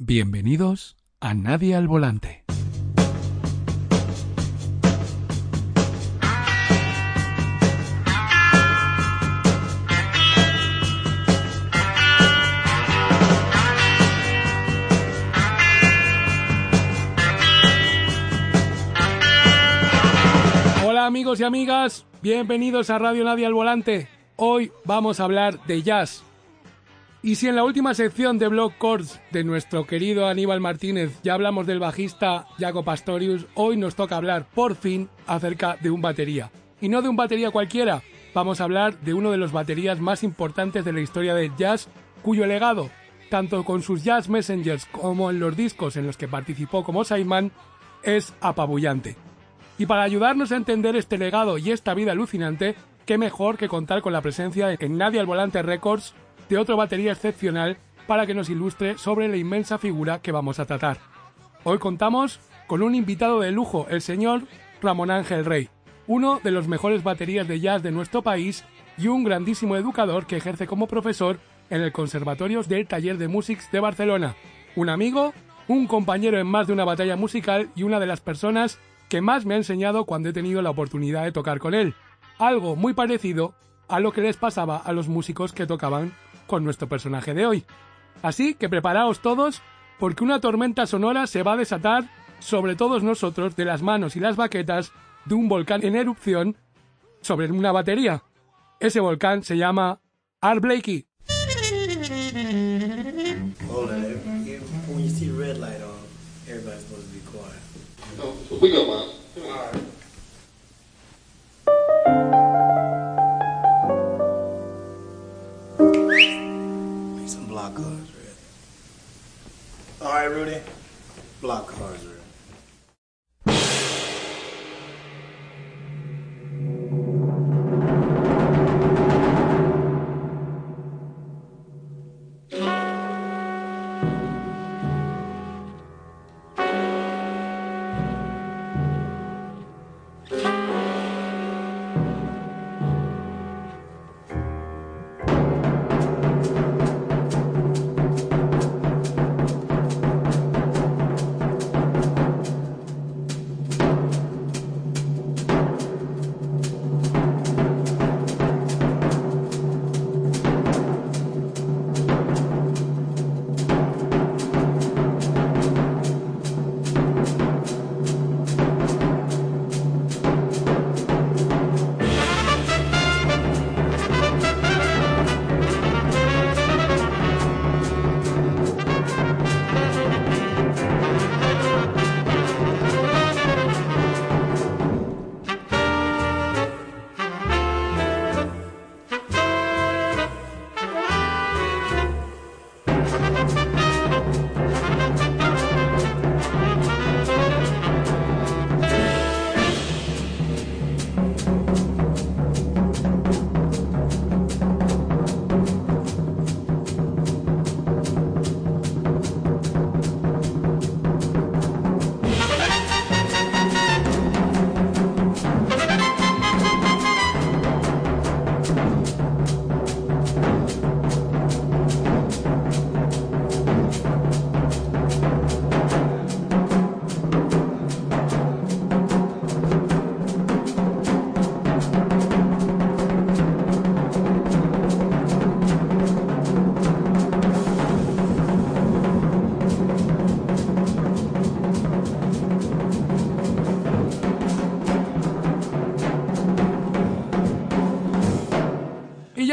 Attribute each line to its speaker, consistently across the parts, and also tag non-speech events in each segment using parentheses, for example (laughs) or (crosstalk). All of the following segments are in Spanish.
Speaker 1: Bienvenidos a Nadie al Volante. Hola amigos y amigas, bienvenidos a Radio Nadie al Volante. Hoy vamos a hablar de jazz. Y si en la última sección de Blog Chords de nuestro querido Aníbal Martínez ya hablamos del bajista Jaco Pastorius, hoy nos toca hablar por fin acerca de un batería. Y no de un batería cualquiera, vamos a hablar de uno de los baterías más importantes de la historia del jazz, cuyo legado, tanto con sus Jazz Messengers como en los discos en los que participó como Simon, es apabullante. Y para ayudarnos a entender este legado y esta vida alucinante, qué mejor que contar con la presencia en Nadie al Volante Records de otro batería excepcional para que nos ilustre sobre la inmensa figura que vamos a tratar. Hoy contamos con un invitado de lujo, el señor Ramón Ángel Rey, uno de los mejores baterías de jazz de nuestro país y un grandísimo educador que ejerce como profesor en el Conservatorio del Taller de Músics de Barcelona. Un amigo, un compañero en más de una batalla musical y una de las personas que más me ha enseñado cuando he tenido la oportunidad de tocar con él. Algo muy parecido a lo que les pasaba a los músicos que tocaban con nuestro personaje de hoy. Así que preparaos todos porque una tormenta sonora se va a desatar sobre todos nosotros de las manos y las baquetas de un volcán en erupción sobre una batería. Ese volcán se llama Art Blakey.
Speaker 2: Hold on. If- When you see red light on, everybody's supposed to be quiet.
Speaker 3: Oh, we go, Mom.
Speaker 2: Rudy. Block cards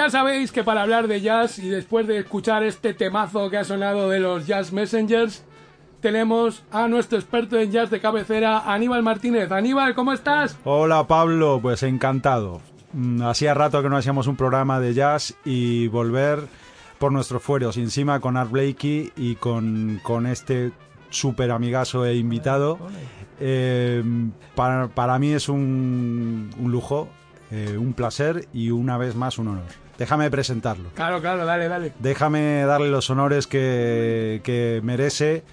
Speaker 1: sabéis que para hablar de jazz y después de escuchar este temazo que ha sonado de los Jazz Messengers, tenemos a nuestro experto en jazz de cabecera, Aníbal Martínez. Aníbal, ¿cómo estás?
Speaker 4: Hola Pablo, pues encantado. Mm, Hacía rato que no hacíamos un programa de jazz y volver por nuestros fueros, encima con Art Blakey y con, con este súper amigazo e invitado. Eh, para, para mí es un, un lujo, eh, un placer y una vez más un honor. Déjame presentarlo.
Speaker 1: Claro, claro, dale, dale.
Speaker 4: Déjame darle los honores que, que merece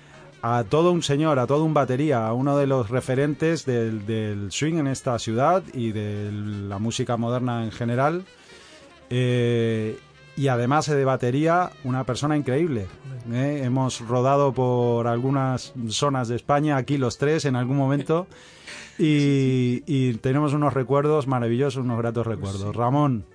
Speaker 4: a todo un señor, a todo un batería, a uno de los referentes del, del swing en esta ciudad y de la música moderna en general. Eh, y además de batería, una persona increíble. ¿eh? Hemos rodado por algunas zonas de España, aquí los tres en algún momento, (laughs) y, y tenemos unos recuerdos maravillosos, unos gratos recuerdos. Ramón,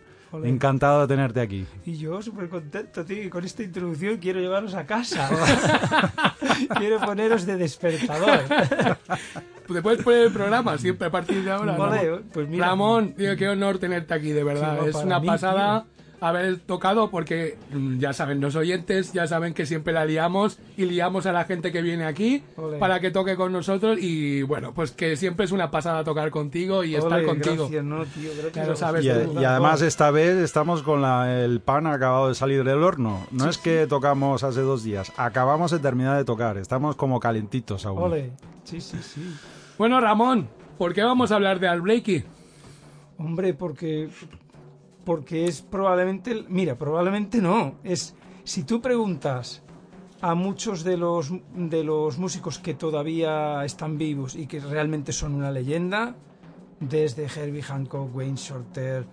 Speaker 4: Encantado de tenerte aquí.
Speaker 5: Y yo súper contento, tío, y con esta introducción quiero llevaros a casa. (laughs) quiero poneros de despertador.
Speaker 1: Después por el programa, siempre a partir de ahora.
Speaker 5: Vale,
Speaker 1: Ramón.
Speaker 5: pues mira.
Speaker 1: Ramón, tío, qué honor tenerte aquí, de verdad.
Speaker 5: Sí, no,
Speaker 1: es una
Speaker 5: mí,
Speaker 1: pasada haber tocado porque mm, ya saben los oyentes, ya saben que siempre la liamos y liamos a la gente que viene aquí para que toque con nosotros y bueno, pues que siempre es una pasada tocar contigo y estar contigo.
Speaker 5: Gracias, no, tío, gracias
Speaker 1: Ya lo
Speaker 5: a
Speaker 1: sabes
Speaker 4: Y,
Speaker 1: tú.
Speaker 4: y además esta vez estamos con la- el pan acabado de salir del horno. No es que tocamos hace dos días, acabamos de terminar de tocar. Estamos como calentitos aún.
Speaker 5: Sí, sí, sí.
Speaker 1: Bueno, Ramón, ¿por qué vamos a hablar de Al Blakey?
Speaker 5: Hombre, porque porque es probablemente, mira, probablemente no, es si tú preguntas a muchos de los de los músicos que todavía están vivos y que realmente son una leyenda, desde Herbie Hancock, Wayne Shorter, eh,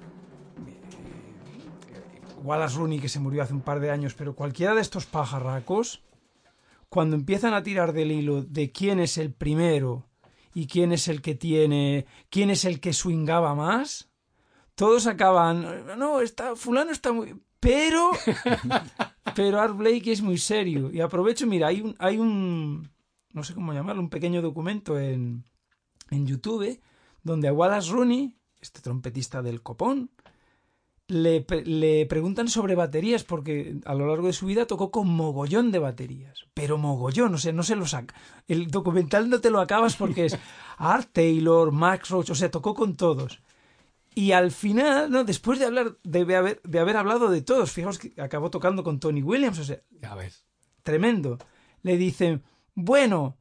Speaker 5: Wallace Rooney que se murió hace un par de años, pero cualquiera de estos pajarracos cuando empiezan a tirar del hilo de quién es el primero y quién es el que tiene, quién es el que swingaba más, todos acaban, no, está, fulano está muy... Pero, (laughs) pero Art Blake es muy serio. Y aprovecho, mira, hay un, hay un, no sé cómo llamarlo, un pequeño documento en, en YouTube donde a Wallace Rooney, este trompetista del copón, le, le preguntan sobre baterías porque a lo largo de su vida tocó con mogollón de baterías. Pero mogollón, o sea, no se lo saca. El documental no te lo acabas porque es (laughs) Art Taylor, Max Roach, o sea, tocó con todos. Y al final, no, después de hablar, de haber, de haber hablado de todos, fijaos que acabó tocando con Tony Williams, o sea,
Speaker 1: Ya ves.
Speaker 5: tremendo. Le dicen, bueno,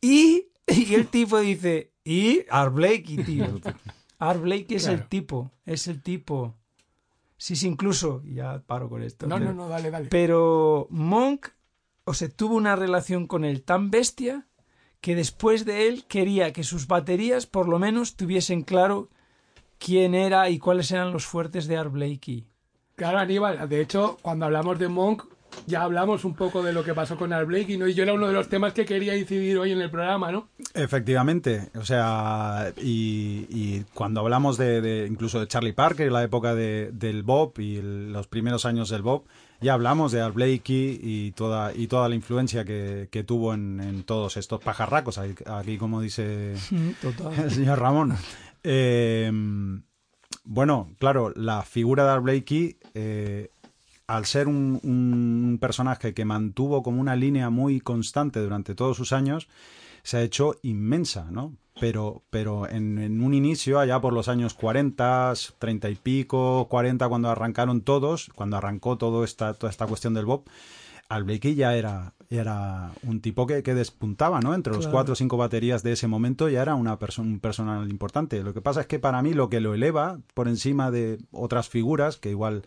Speaker 5: y, (laughs) y el tipo dice, y Art Blakey, tío. (laughs) Art Blakey es el tipo, es el tipo. Sí, sí, incluso, ya paro con esto.
Speaker 1: No,
Speaker 5: pero,
Speaker 1: no, no, dale, dale.
Speaker 5: pero Monk, o sea, tuvo una relación con él tan bestia que después de él quería que sus baterías por lo menos tuviesen claro quién era y cuáles eran los fuertes de Art Blakey.
Speaker 1: Claro, Aníbal, de hecho, cuando hablamos de Monk, ya hablamos un poco de lo que pasó con Al Blakey, ¿no? Y yo era uno de los temas que quería incidir hoy en el programa, ¿no?
Speaker 4: Efectivamente, o sea, y, y cuando hablamos de, de- incluso de Charlie Parker, la época de- del Bob y el- los primeros años del Bob, ya hablamos de Art Blakey y toda, y toda la influencia que, que tuvo en, en todos estos pajarracos, aquí, aquí como dice (laughs)
Speaker 5: Total.
Speaker 4: el señor Ramón. Eh, bueno, claro, la figura de Art Blakey, eh, al ser un, personaje que mantuvo como una línea muy constante durante todos sus años, se ha hecho inmensa, ¿no? Pero, pero en, en un inicio, allá por los años 40, 30 y pico, 40, cuando arrancaron todos, cuando arrancó todo esta, toda esta cuestión del Bob, Al Blakey ya era, era un tipo que, que despuntaba, ¿no? Entre los cuatro o cinco baterías de ese momento ya era una persona un personal importante. Lo que pasa es que para mí lo que lo eleva por encima de otras figuras, que igual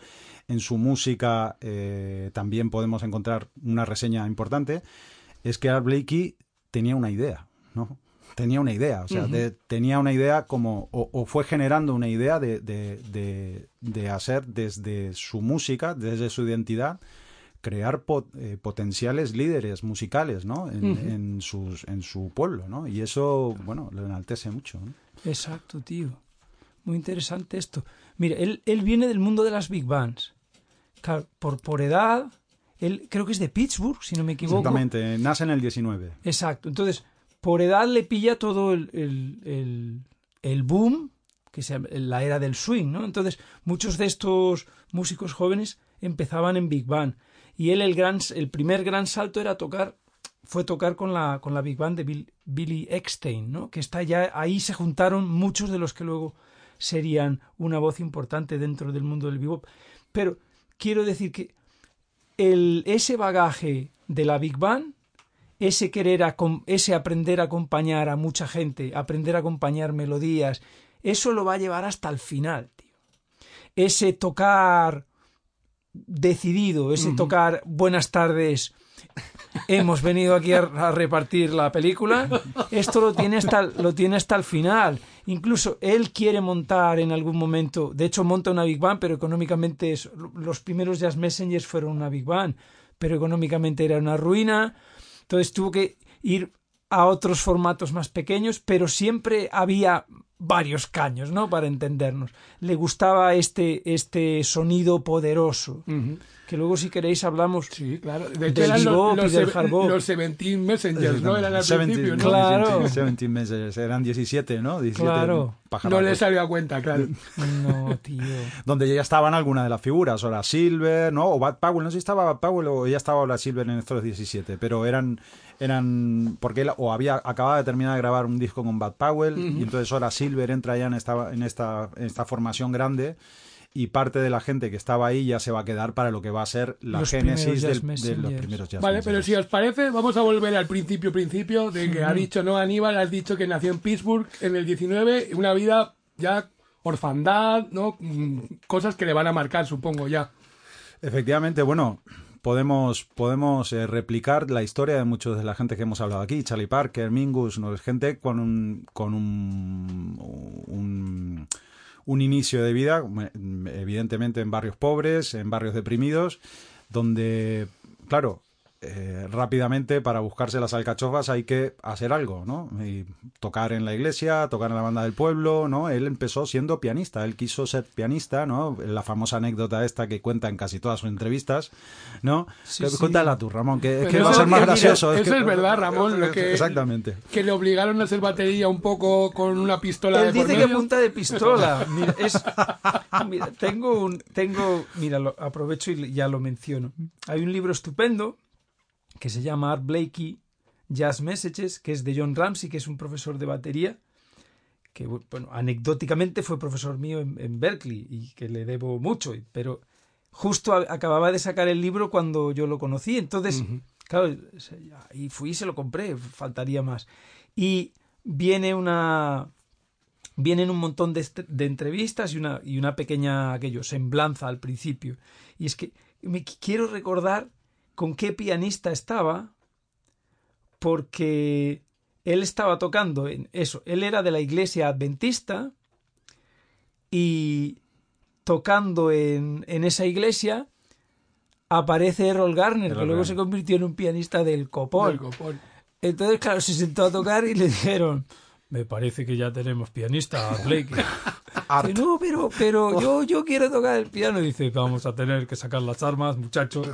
Speaker 4: en su música eh, también podemos encontrar una reseña importante, es que Art Blakey tenía una idea, ¿no? Tenía una idea, o sea, de- tenía una idea como, o, o fue generando una idea de, de, de- de hacer desde su música, desde su identidad, crear pot- eh, potenciales líderes musicales, ¿no? En, en sus, en su pueblo, ¿no? Y eso, bueno, lo enaltece mucho, ¿no?
Speaker 5: Exacto, tío. Muy interesante esto. Mira, él, él viene del mundo de las big bands. Claro, por, por edad, él creo que es de Pittsburgh, si no me equivoco.
Speaker 4: Exactamente, nace en el 19.
Speaker 5: Exacto. Entonces, por edad le pilla todo el, el, el- el boom, que es la era del swing, ¿no? Entonces, muchos de estos músicos jóvenes empezaban en Big Band. Y él, el, gran, el primer gran salto era tocar, fue tocar con la, con la Big Band de Bill- Billy Eckstein, ¿no? Que está ya, ahí se juntaron muchos de los que luego serían una voz importante dentro del mundo del bebop. Pero quiero decir que el, ese bagaje de la Big Band ese querer, ese aprender a acompañar a mucha gente, aprender a acompañar melodías, eso lo va a llevar hasta el final, tío. Ese tocar decidido, ese tocar buenas tardes, hemos venido aquí a, a repartir la película, esto lo tiene hasta, el- lo tiene hasta el final. Incluso él quiere montar en algún momento, de hecho monta una Big Band, pero económicamente es- los primeros Jazz Messengers fueron una Big Band, pero económicamente era una ruina. Entonces tuvo que ir a otros formatos más pequeños, pero siempre había varios caños, ¿no? Para entendernos. Le gustaba este, este sonido poderoso, que luego si queréis hablamos
Speaker 1: Sí, claro. De hecho,
Speaker 5: Del
Speaker 1: eran
Speaker 5: bebop
Speaker 1: los,
Speaker 5: y
Speaker 1: los,
Speaker 5: del hard
Speaker 1: los 17 Messengers, ¿no? Eran al
Speaker 4: 17,
Speaker 1: principio, ¿no?
Speaker 5: Claro.
Speaker 4: 17 meses, eran 17, ¿no? 17
Speaker 5: Claro.
Speaker 1: No
Speaker 4: pajarracos.
Speaker 1: le salió a cuenta, claro.
Speaker 5: No, tío.
Speaker 4: donde ya estaban algunas de las figuras, o la Silver, ¿no? O Bad Powell, no sé si estaba Bad Powell o ya estaba la Silver en estos 17, pero eran, eran porque él o había acababa de terminar de grabar un disco con Bad Powell y entonces ahora Silver entra ya en esta, en esta, en esta formación grande y parte de la gente que estaba ahí ya se va a quedar para lo que va a ser la
Speaker 5: Los
Speaker 4: génesis del- de los primeros Jazz
Speaker 1: Vale, pero si os parece, vamos a volver al principio, principio, de que ha dicho, ¿no? Aníbal, has dicho que nació en Pittsburgh en el 19, una vida ya orfandad, ¿no? Mm, Cosas que le van a marcar, supongo, ya.
Speaker 4: Efectivamente, bueno, podemos, podemos eh, replicar la historia de muchos de la gente que hemos hablado aquí, Charlie Parker, Mingus, ¿no? Gente con un, con un, un, inicio de vida, evidentemente en barrios pobres, en barrios deprimidos, donde, claro, eh, rápidamente para buscarse las alcachofas hay que hacer algo, ¿no? Y tocar en la iglesia, tocar en la banda del pueblo, ¿no? Él empezó siendo pianista, él quiso ser pianista, ¿no? La famosa anécdota esta que cuenta en casi todas sus entrevistas, ¿no?
Speaker 5: Sí,
Speaker 4: Que-
Speaker 5: sí.
Speaker 4: Cuéntala tú, Ramón, que, es que va a ser más
Speaker 1: mira,
Speaker 4: gracioso.
Speaker 1: eso
Speaker 4: que-
Speaker 1: es verdad, Ramón, lo que-
Speaker 4: Exactamente.
Speaker 1: Que le obligaron a hacer batería un poco con una pistola
Speaker 5: Él
Speaker 1: de
Speaker 5: dice que punta de pistola. Mira, es, mira, tengo un, tengo, mira, lo, aprovecho y ya lo menciono. Hay un libro estupendo que se llama Art Blakey Jazz Messages, que es de John Ramsey, que es un profesor de batería, que bueno, anecdóticamente fue profesor mío en, en Berkeley y que le debo mucho, pero justo a- acababa de sacar el libro cuando yo lo conocí, entonces, claro, y fui y se lo compré, faltaría más. Y viene una vienen un montón de, de entrevistas y una, y una pequeña aquello, semblanza al principio. Y es que me qu- quiero recordar con qué pianista estaba, porque él estaba tocando en eso. Él era de la iglesia adventista y tocando en, en esa iglesia aparece Errol Garner,
Speaker 4: Errol
Speaker 5: que luego
Speaker 4: Garner.
Speaker 5: se convirtió en un pianista del copón.
Speaker 1: Del copón.
Speaker 5: Entonces, claro, se sentó a tocar y le dijeron, me parece que ya tenemos pianista. (laughs) Dice, no, pero, pero yo, yo quiero tocar el piano. Dice, vamos a tener que sacar las armas, muchachos.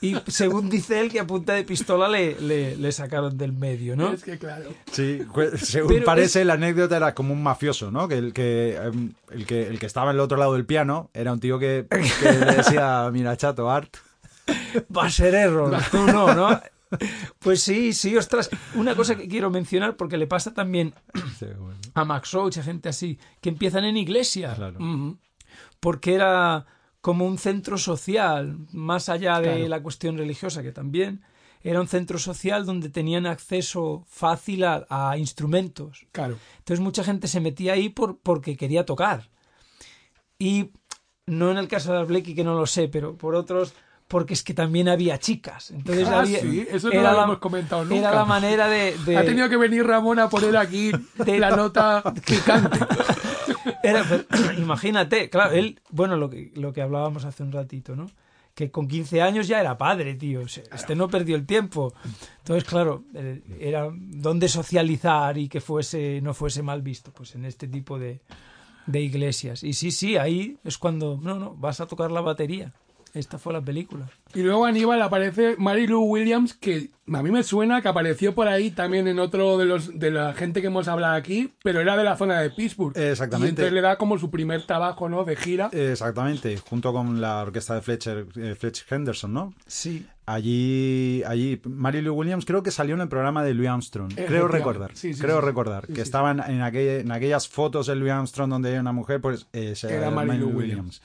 Speaker 5: Y según dice él, que a punta de pistola le, le, le sacaron del medio, ¿no?
Speaker 1: Es que claro.
Speaker 4: Sí, pues, según
Speaker 5: Pero
Speaker 4: parece, la anécdota era como un mafioso, ¿no? Que el que, em, el que el que estaba en el otro lado del piano era un tío que, que le decía, mira, chato, Art.
Speaker 5: Va a ser error, tú no, ¿no? Pues sí, sí, ostras. Una cosa que quiero mencionar, porque le pasa también a Max Roach, a gente así, que empiezan en iglesias.
Speaker 4: claro.
Speaker 5: Porque era como un centro social, más allá de
Speaker 1: Claro.
Speaker 5: la cuestión religiosa, que también era un centro social donde tenían acceso fácil a, a instrumentos.
Speaker 1: Claro.
Speaker 5: Entonces mucha gente se metía ahí por, porque quería tocar. Y no en el caso de Blakey, que no lo sé, pero por otros, porque es que también había chicas. Entonces
Speaker 1: Ah,
Speaker 5: había,
Speaker 1: sí, eso no lo
Speaker 5: la-
Speaker 1: hemos comentado nunca.
Speaker 5: Era la manera de... de-
Speaker 1: Ha tenido que venir Ramón a poner aquí (laughs)
Speaker 5: De-
Speaker 1: la nota picante. (laughs)
Speaker 5: Era- pero, (clears throat) imagínate, claro, él, bueno, lo que, lo que hablábamos hace un ratito, ¿no? Que con 15 años ya era padre, tío. O sea, Este no perdió el tiempo. Entonces, claro, eh, era dónde socializar y que fuese, no fuese mal visto, pues en este tipo de, de iglesias. Y sí, sí, ahí es cuando, no, no, vas a tocar la batería. Esta fue la película.
Speaker 1: Y luego Aníbal aparece Mary Lou Williams, que a mí me suena que apareció por ahí también en otro de los de la gente que hemos hablado aquí, pero era de la zona de Pittsburgh.
Speaker 4: Exactamente.
Speaker 1: Y entonces le da como su primer trabajo, ¿no? De gira.
Speaker 4: Exactamente, junto con la orquesta de Fletcher, eh, Fletcher Henderson, ¿no?
Speaker 5: Sí.
Speaker 4: Allí, allí, Mary Lou Williams creo que salió en el programa de Louis Armstrong. Creo recordar.
Speaker 1: Sí, sí,
Speaker 4: creo
Speaker 1: sí.
Speaker 4: recordar
Speaker 1: Sí,
Speaker 4: que
Speaker 1: sí.
Speaker 4: estaban en, aquella- en aquellas fotos de Louis Armstrong donde hay una mujer, pues eh,
Speaker 1: Era Mary Lou Williams.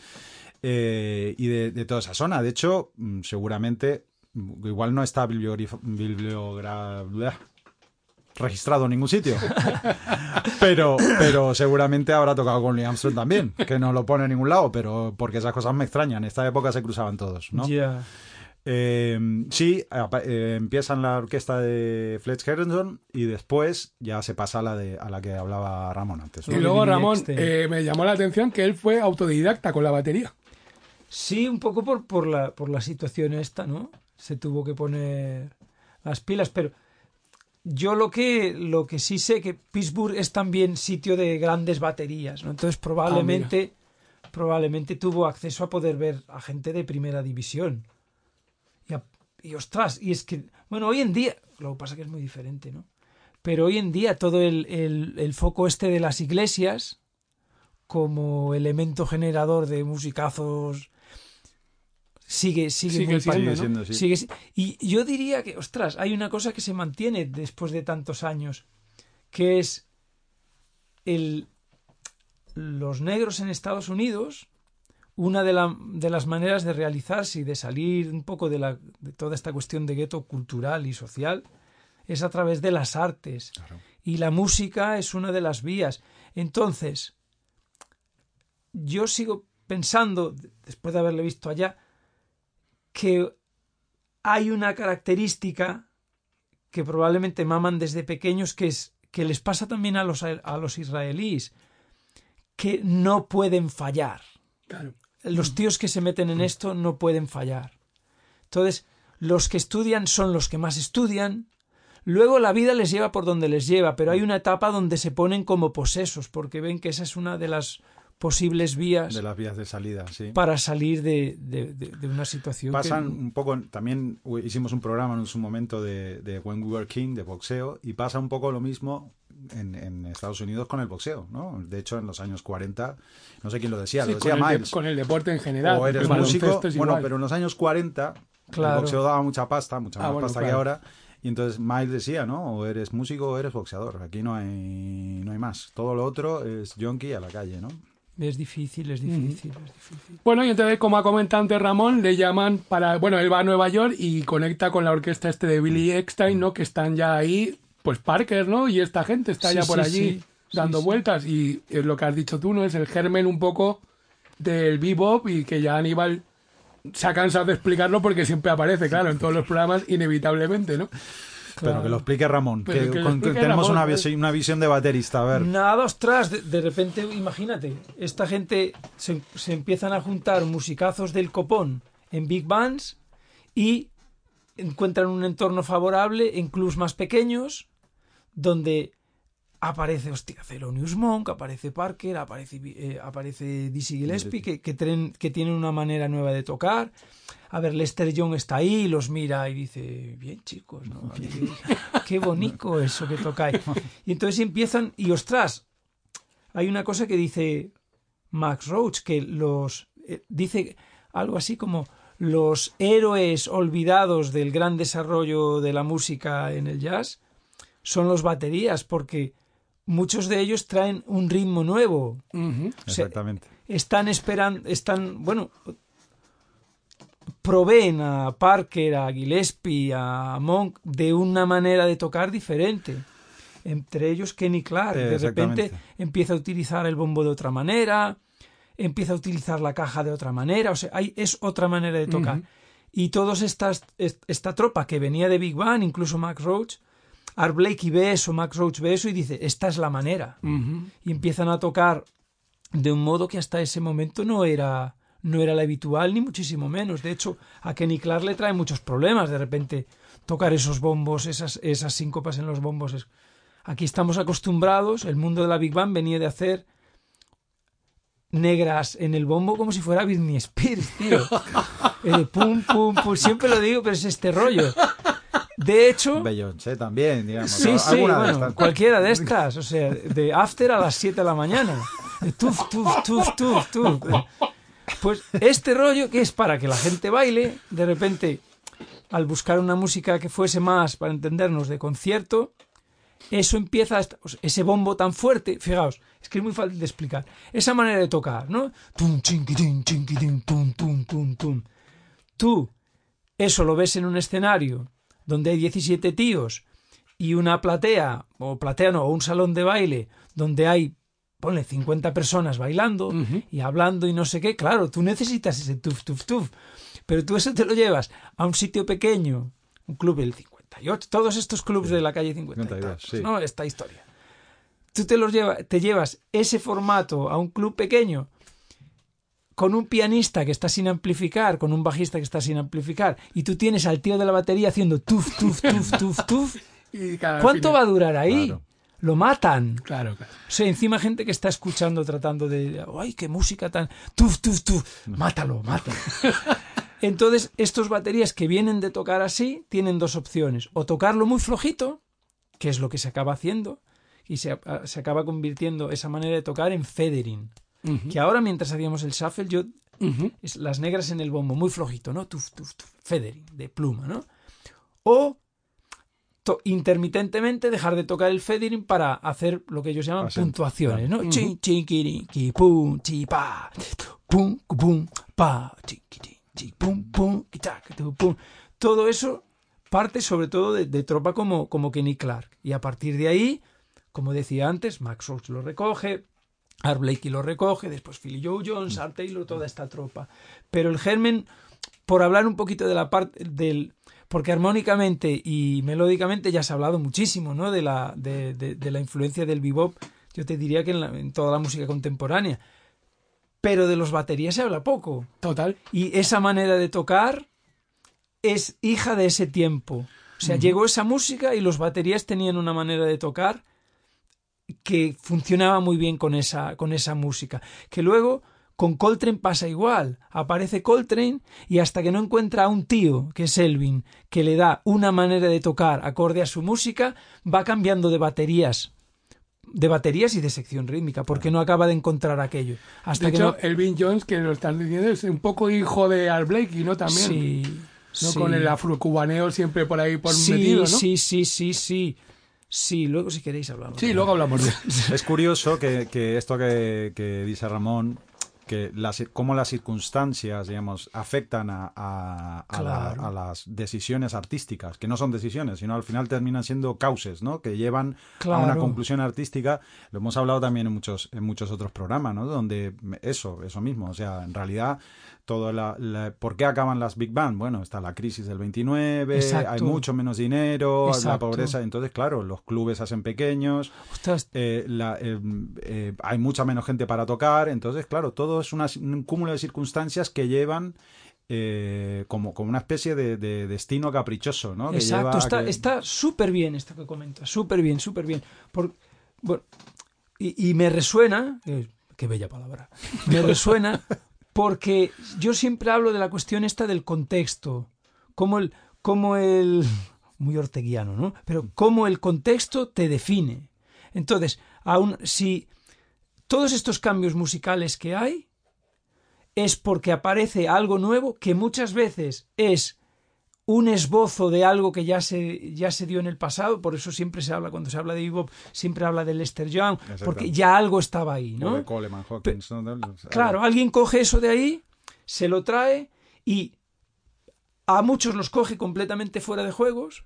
Speaker 4: Eh, y de, de toda esa zona. De hecho, mm, seguramente, mm, igual no está bibliogrif- bibliogra- bla, registrado en ningún sitio. (laughs) pero, pero seguramente habrá tocado con Louis Armstrong también, que no lo pone en ningún lado, pero porque esas cosas me extrañan. En esta época se cruzaban todos, ¿no? Eh, sí, eh, empieza en la orquesta de Fletch Henderson y después ya se pasa a la, de, a la que hablaba Ramón antes. ¿no?
Speaker 1: Y luego Ramón, eh, me llamó la atención que él fue autodidacta con la batería.
Speaker 5: Sí, un poco por, por, la, por la situación esta, ¿no? Se tuvo que poner las pilas, pero yo lo que, lo que sí sé que Pittsburgh es también sitio de grandes baterías, ¿no? Entonces probablemente, probablemente tuvo acceso a poder ver a gente de primera división. Y, a- y ostras, y es que, bueno, hoy en día, lo que pasa que es muy diferente, ¿no? Pero hoy en día todo el, el- el foco este de las iglesias como elemento generador de musicazos sigue sigue,
Speaker 1: Sigue siendo,
Speaker 5: y yo diría que ostras hay una cosa que se mantiene después de tantos años que es el los negros en Estados Unidos una de, la- de las maneras de realizarse y de salir un poco de, la, de toda esta cuestión de gueto cultural y social es a través de las artes. Y la música es una de las vías. Entonces yo sigo pensando después de haberle visto allá que hay una característica que probablemente maman desde pequeños que es que les pasa también a los, a los israelíes que no pueden fallar
Speaker 1: Claro.
Speaker 5: los tíos que se meten en esto no pueden fallar. Entonces, los que estudian son los que más estudian. Luego la vida les lleva por donde les lleva, pero hay una etapa donde se ponen como posesos, porque ven que esa es una de las posibles vías
Speaker 4: De las vías de salida, sí.
Speaker 5: para salir de, de- de- de una situación. que-
Speaker 4: Pasan un poco, también hicimos un programa en su momento de, de When We Were King, de boxeo, y pasa un poco lo mismo en, en Estados Unidos con el boxeo, ¿no? De hecho, en los años 40, no sé quién lo decía,
Speaker 1: Sí,
Speaker 4: lo decía
Speaker 1: con, el de-
Speaker 4: Miles.
Speaker 1: con el deporte en general.
Speaker 4: o eres músico, bueno, pero en los años 40
Speaker 5: Claro.
Speaker 4: el boxeo daba mucha pasta, mucha
Speaker 1: Ah,
Speaker 4: más
Speaker 1: bueno,
Speaker 4: pasta que ahora. Y entonces Miles decía, ¿no? O eres músico o eres boxeador. Aquí no hay, no hay más. Todo lo otro es junkie a la calle, ¿no?
Speaker 5: Es difícil, es difícil, es difícil.
Speaker 1: Bueno, y entonces, como ha comentado antes Ramón, le llaman para. Bueno, él va a Nueva York y conecta con la orquesta este de Billy Eckstein, ¿no? Que están ya ahí, pues Parker, ¿no? Y esta gente está
Speaker 5: Sí,
Speaker 1: ya por
Speaker 5: sí,
Speaker 1: allí
Speaker 5: sí.
Speaker 1: Dando vueltas. Y es lo que has dicho tú, ¿no? Es el germen un poco del bebop y que ya Aníbal se ha cansado de explicarlo porque siempre aparece, claro, en todos los programas, inevitablemente, ¿no?
Speaker 4: Pero que lo explique Ramón. Que
Speaker 1: explique
Speaker 4: tenemos
Speaker 1: Ramón,
Speaker 4: una,
Speaker 1: pues.
Speaker 4: visi- una visión de baterista, a ver.
Speaker 5: Nada, ostras, de, de repente, imagínate, esta gente se, se empiezan a juntar musicazos del copón en big bands y encuentran un entorno favorable en clubs más pequeños donde aparece, hostia, Thelonious Monk, aparece Parker, aparece, eh, aparece Dizzy Gillespie, que, que, tren- que tienen una manera nueva de tocar. A ver, Lester Young está ahí, los mira y dice, bien chicos, ¿no? Qué, qué bonito (laughs) eso que tocáis. Y entonces empiezan, y ostras, hay una cosa que dice Max Roach, que los, eh, dice algo así como los héroes olvidados del gran desarrollo de la música en el jazz son los baterías, porque muchos de ellos traen un ritmo nuevo. O sea,
Speaker 4: Exactamente.
Speaker 5: están esperando, están, bueno, proveen a Parker, a Gillespie, a Monk de una manera de tocar diferente. Entre ellos Kenny Clark,
Speaker 4: Eh,
Speaker 5: de repente empieza a utilizar el bombo de otra manera, empieza a utilizar la caja de otra manera, o sea, hay, es otra manera de tocar. Y todos estas, est- esta tropa que venía de Big Bang, incluso Max Roach, Art Blakey ve eso, Max Roach ve eso y dice, esta es la manera y empiezan a tocar de un modo que hasta ese momento no era no era la habitual ni muchísimo menos. De hecho, a Kenny Clark le trae muchos problemas de repente tocar esos bombos, esas, esas síncopas en los bombos. Es- Aquí estamos acostumbrados, el mundo de la Big Bang venía de hacer negras en el bombo como si fuera Britney Spears, tío. (laughs) Eh, pum, pum, pum, siempre lo digo, pero es este rollo. De hecho,
Speaker 4: Beyoncé también, digamos.
Speaker 5: Sí, sí,
Speaker 4: de
Speaker 5: bueno,
Speaker 4: estas.
Speaker 5: cualquiera de estas, o sea, de after a las 7 de la mañana. De Tuf, tuf, tuf, tuf, tuf. Pues este rollo que es para que la gente baile, de repente, al buscar una música que fuese más, para entendernos, de concierto, eso empieza, a sea, ese bombo tan fuerte, fijaos, es que es muy fácil de explicar, esa manera de tocar, ¿no? Tum, chinquitín, chinquitín, tum, tum, tum, tum. Tú, eso lo ves en un escenario donde hay 17 tíos y una platea, o platea no, o un salón de baile donde hay, ponle, 50 personas bailando y hablando y no sé qué, claro, tú necesitas ese tuf, tuf, tuf. Pero tú eso te lo llevas a un sitio pequeño, un club del 58, todos estos clubs de la calle 50 y
Speaker 4: 52,
Speaker 5: tantos,
Speaker 4: sí.
Speaker 5: ¿no? Esta historia. Tú te los llevas, te llevas ese formato a un club pequeño con un pianista que está sin amplificar, con un bajista que está sin amplificar, y tú tienes al tío de la batería haciendo tuf, tuf, tuf, tuf, tuf. (laughs)
Speaker 1: Y
Speaker 5: ¿Cuánto va a durar ahí?
Speaker 4: Claro.
Speaker 5: Lo matan.
Speaker 1: Claro, claro.
Speaker 5: O sea, encima gente que está escuchando tratando de... ¡Ay, qué música tan... Tuf, tuf, tuf! Mátalo, mátalo. (laughs) Entonces, estos baterías que vienen de tocar así tienen dos opciones. O tocarlo muy flojito, que es lo que se acaba haciendo, y se, se acaba convirtiendo esa manera de tocar en Que ahora, mientras hacíamos el shuffle, yo... es las negras en el bombo, muy flojito, ¿no? Tuf, tuf, tuf. De pluma, ¿no? O intermitentemente dejar de tocar el feathering para hacer lo que ellos llaman
Speaker 4: Acento,
Speaker 5: puntuaciones, ¿no?
Speaker 1: Ujú.
Speaker 5: Chin, chin, kiri, ki, pum, chi, pa, pum, pum, pa, chi, ki, chi, chi, pum, pum, ki, tac, tu, pum. Todo eso parte sobre todo de, de tropa como, como Kenny Clark. Y a partir de ahí, como decía antes, Max Roach lo recoge, Art Blakey lo recoge, después Philly Joe Jones, Art Taylor, toda esta tropa. Pero el germen, por hablar un poquito de la parte del... Porque armónicamente y melódicamente ya se ha hablado muchísimo, ¿no? De la, de, de- de la influencia del bebop, yo te diría que en, la- en toda la música contemporánea. Pero de los baterías se habla poco.
Speaker 1: Total.
Speaker 5: Y esa manera de tocar es hija de ese tiempo. O sea, llegó esa música y los baterías tenían una manera de tocar que funcionaba muy bien con esa, con esa música. Que luego con Coltrane pasa igual. Aparece Coltrane y hasta que no encuentra a un tío, que es Elvin, que le da una manera de tocar acorde a su música, va cambiando de baterías. De baterías y de sección rítmica, porque no acaba de encontrar aquello. Hasta
Speaker 1: de
Speaker 5: que
Speaker 1: hecho,
Speaker 5: no...
Speaker 1: Elvin Jones, que lo están diciendo, es un poco hijo de Al Blakey, ¿no? También.
Speaker 5: Sí,
Speaker 1: ¿no?
Speaker 5: sí.
Speaker 1: Con el afrocubaneo siempre por ahí por
Speaker 5: sí,
Speaker 1: metido, ¿no?
Speaker 5: Sí, sí, sí, sí. Sí, luego si queréis hablamos.
Speaker 1: Sí, luego hablamos de (laughs)
Speaker 4: Es curioso que, que esto que, que dice Ramón, que las, cómo las circunstancias, digamos, afectan a, a- a la-
Speaker 5: Claro.
Speaker 4: a las decisiones artísticas, que no son decisiones, sino al final terminan siendo causes, ¿no? Que llevan a una conclusión artística. Lo hemos hablado también en muchos, en muchos otros programas, ¿no? Donde eso, eso mismo, o sea, en realidad todo la, la- ¿por qué acaban las big band? Bueno, está la crisis del 29,
Speaker 5: Exacto.
Speaker 4: hay mucho menos dinero, la
Speaker 5: Exacto.
Speaker 4: pobreza, entonces claro, los clubes se hacen pequeños, eh, la- eh, eh, hay mucha menos gente para tocar, entonces, claro, todo es una- un cúmulo de circunstancias que llevan eh, como, como una especie de, de destino caprichoso, ¿no? Que lleva
Speaker 5: exacto.
Speaker 4: a
Speaker 5: Está
Speaker 4: que-
Speaker 5: súper bien esto que comentas. Súper bien, súper bien. Por, bueno, y, y me resuena. qué bella palabra. Me resuena porque yo siempre hablo de la cuestión esta del contexto. Como el. Como el (laughs) muy orteguiano, ¿no? Pero cómo el contexto te define. Entonces, aún si todos estos cambios musicales que hay es porque aparece algo nuevo que muchas veces es un esbozo de algo que ya se, ya se dio en el pasado, por eso siempre se habla, cuando se habla de bebop, siempre habla de Lester Young, porque ya algo estaba ahí,
Speaker 4: o
Speaker 5: ¿no?
Speaker 4: de Coleman Hawkins, ¿no?
Speaker 5: Claro, alguien coge eso de ahí, se lo trae y a muchos los coge completamente fuera de juegos,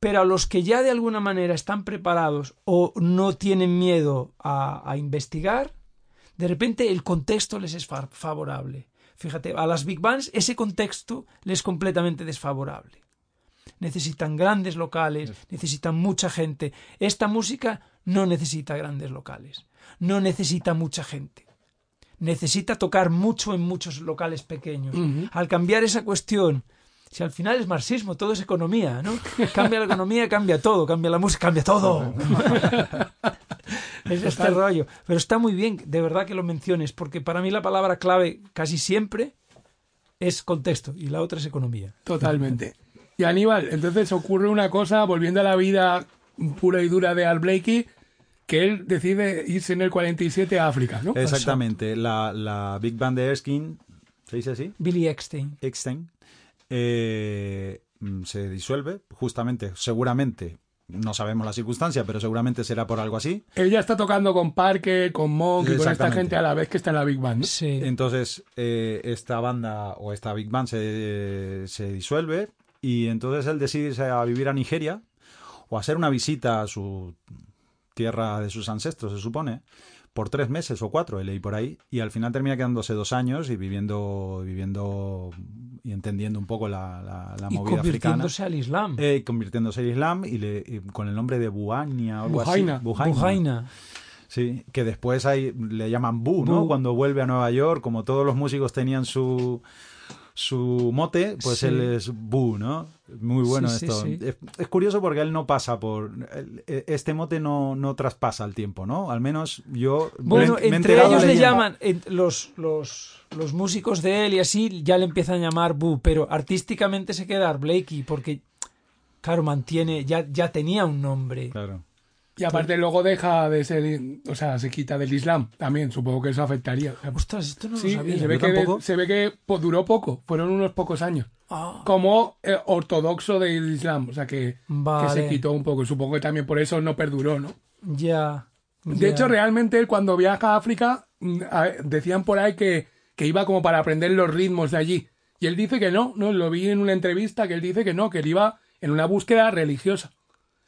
Speaker 5: pero a los que ya de alguna manera están preparados o no tienen miedo a, a investigar, de repente el contexto les es fa- favorable. Fíjate, a las big bands ese contexto les es completamente desfavorable. Necesitan grandes locales, necesitan mucha gente. Esta música no necesita grandes locales, no necesita mucha gente necesita tocar mucho en muchos locales pequeños. Al cambiar esa cuestión, si al final es marxismo, todo es economía, ¿no? (laughs) Cambia la economía, cambia todo, cambia la música, cambia todo. Es este rollo. Pero está muy bien, de verdad que lo menciones, porque para mí la palabra clave casi siempre es contexto y la otra es economía.
Speaker 1: Totalmente. Y Aníbal, entonces ocurre una cosa, volviendo a la vida pura y dura de Al Blakey, que él decide irse en el 47 a África, ¿no?
Speaker 4: Exactamente, la, la Big Band de Erskine, ¿se dice así?
Speaker 5: Billy Eckstein.
Speaker 4: Eckstein, eh, mm, se disuelve, justamente, seguramente, no sabemos la circunstancia, pero seguramente será por algo así.
Speaker 1: Él ya está tocando con Parker, con Monk y con esta gente a la vez que está en la Big Band, ¿no?
Speaker 5: Sí.
Speaker 4: Entonces, eh, esta banda o esta Big Band se, se disuelve y entonces él decide irse a vivir a Nigeria o hacer una visita a su tierra de sus ancestros, se supone, por tres meses o cuatro, leí por ahí, y al final termina quedándose dos años y viviendo, viviendo y entendiendo un poco la, la, la
Speaker 5: y
Speaker 4: movida africana.
Speaker 5: convirtiéndose al Islam.
Speaker 4: Eh, convirtiéndose al Islam y, le- y con el nombre de Buhania o algo
Speaker 1: Bujaina.
Speaker 4: así. Bujaina.
Speaker 5: Bujaina.
Speaker 4: Sí, que después hay, le llaman Bu, ¿no?
Speaker 5: Bu.
Speaker 4: Cuando vuelve a Nueva York, como todos los músicos tenían su su mote, pues
Speaker 5: Sí.
Speaker 4: él es Bu, ¿no? Muy bueno
Speaker 5: Sí,
Speaker 4: esto.
Speaker 5: sí.
Speaker 4: Es, es curioso porque él no pasa por... él- Este mote no, no traspasa el tiempo, ¿no? Al menos yo...
Speaker 5: Bueno,
Speaker 4: me-
Speaker 5: entre ellos le llaman, los, los, los músicos de él y así ya le empiezan a llamar Bu, pero artísticamente se queda Blakey porque, claro, mantiene, ya, ya tenía un nombre.
Speaker 4: Claro.
Speaker 1: Y aparte luego deja de ser, o sea, se quita del Islam también, supongo que eso afectaría. Sea,
Speaker 5: Ostras, esto no
Speaker 1: sí,
Speaker 5: lo sabía.
Speaker 1: se ve, que, se ve que duró poco, fueron unos pocos años.
Speaker 5: Ah,
Speaker 1: Como eh, ortodoxo del Islam, o sea que, se quitó un poco. Supongo que también por eso no perduró, ¿no?
Speaker 5: ya.
Speaker 1: De hecho, realmente él cuando viaja a África, mm, decían por ahí que, que iba como para aprender los ritmos de allí. Y él dice que no, no, lo vi en una entrevista que él dice que no, que él iba en una búsqueda religiosa,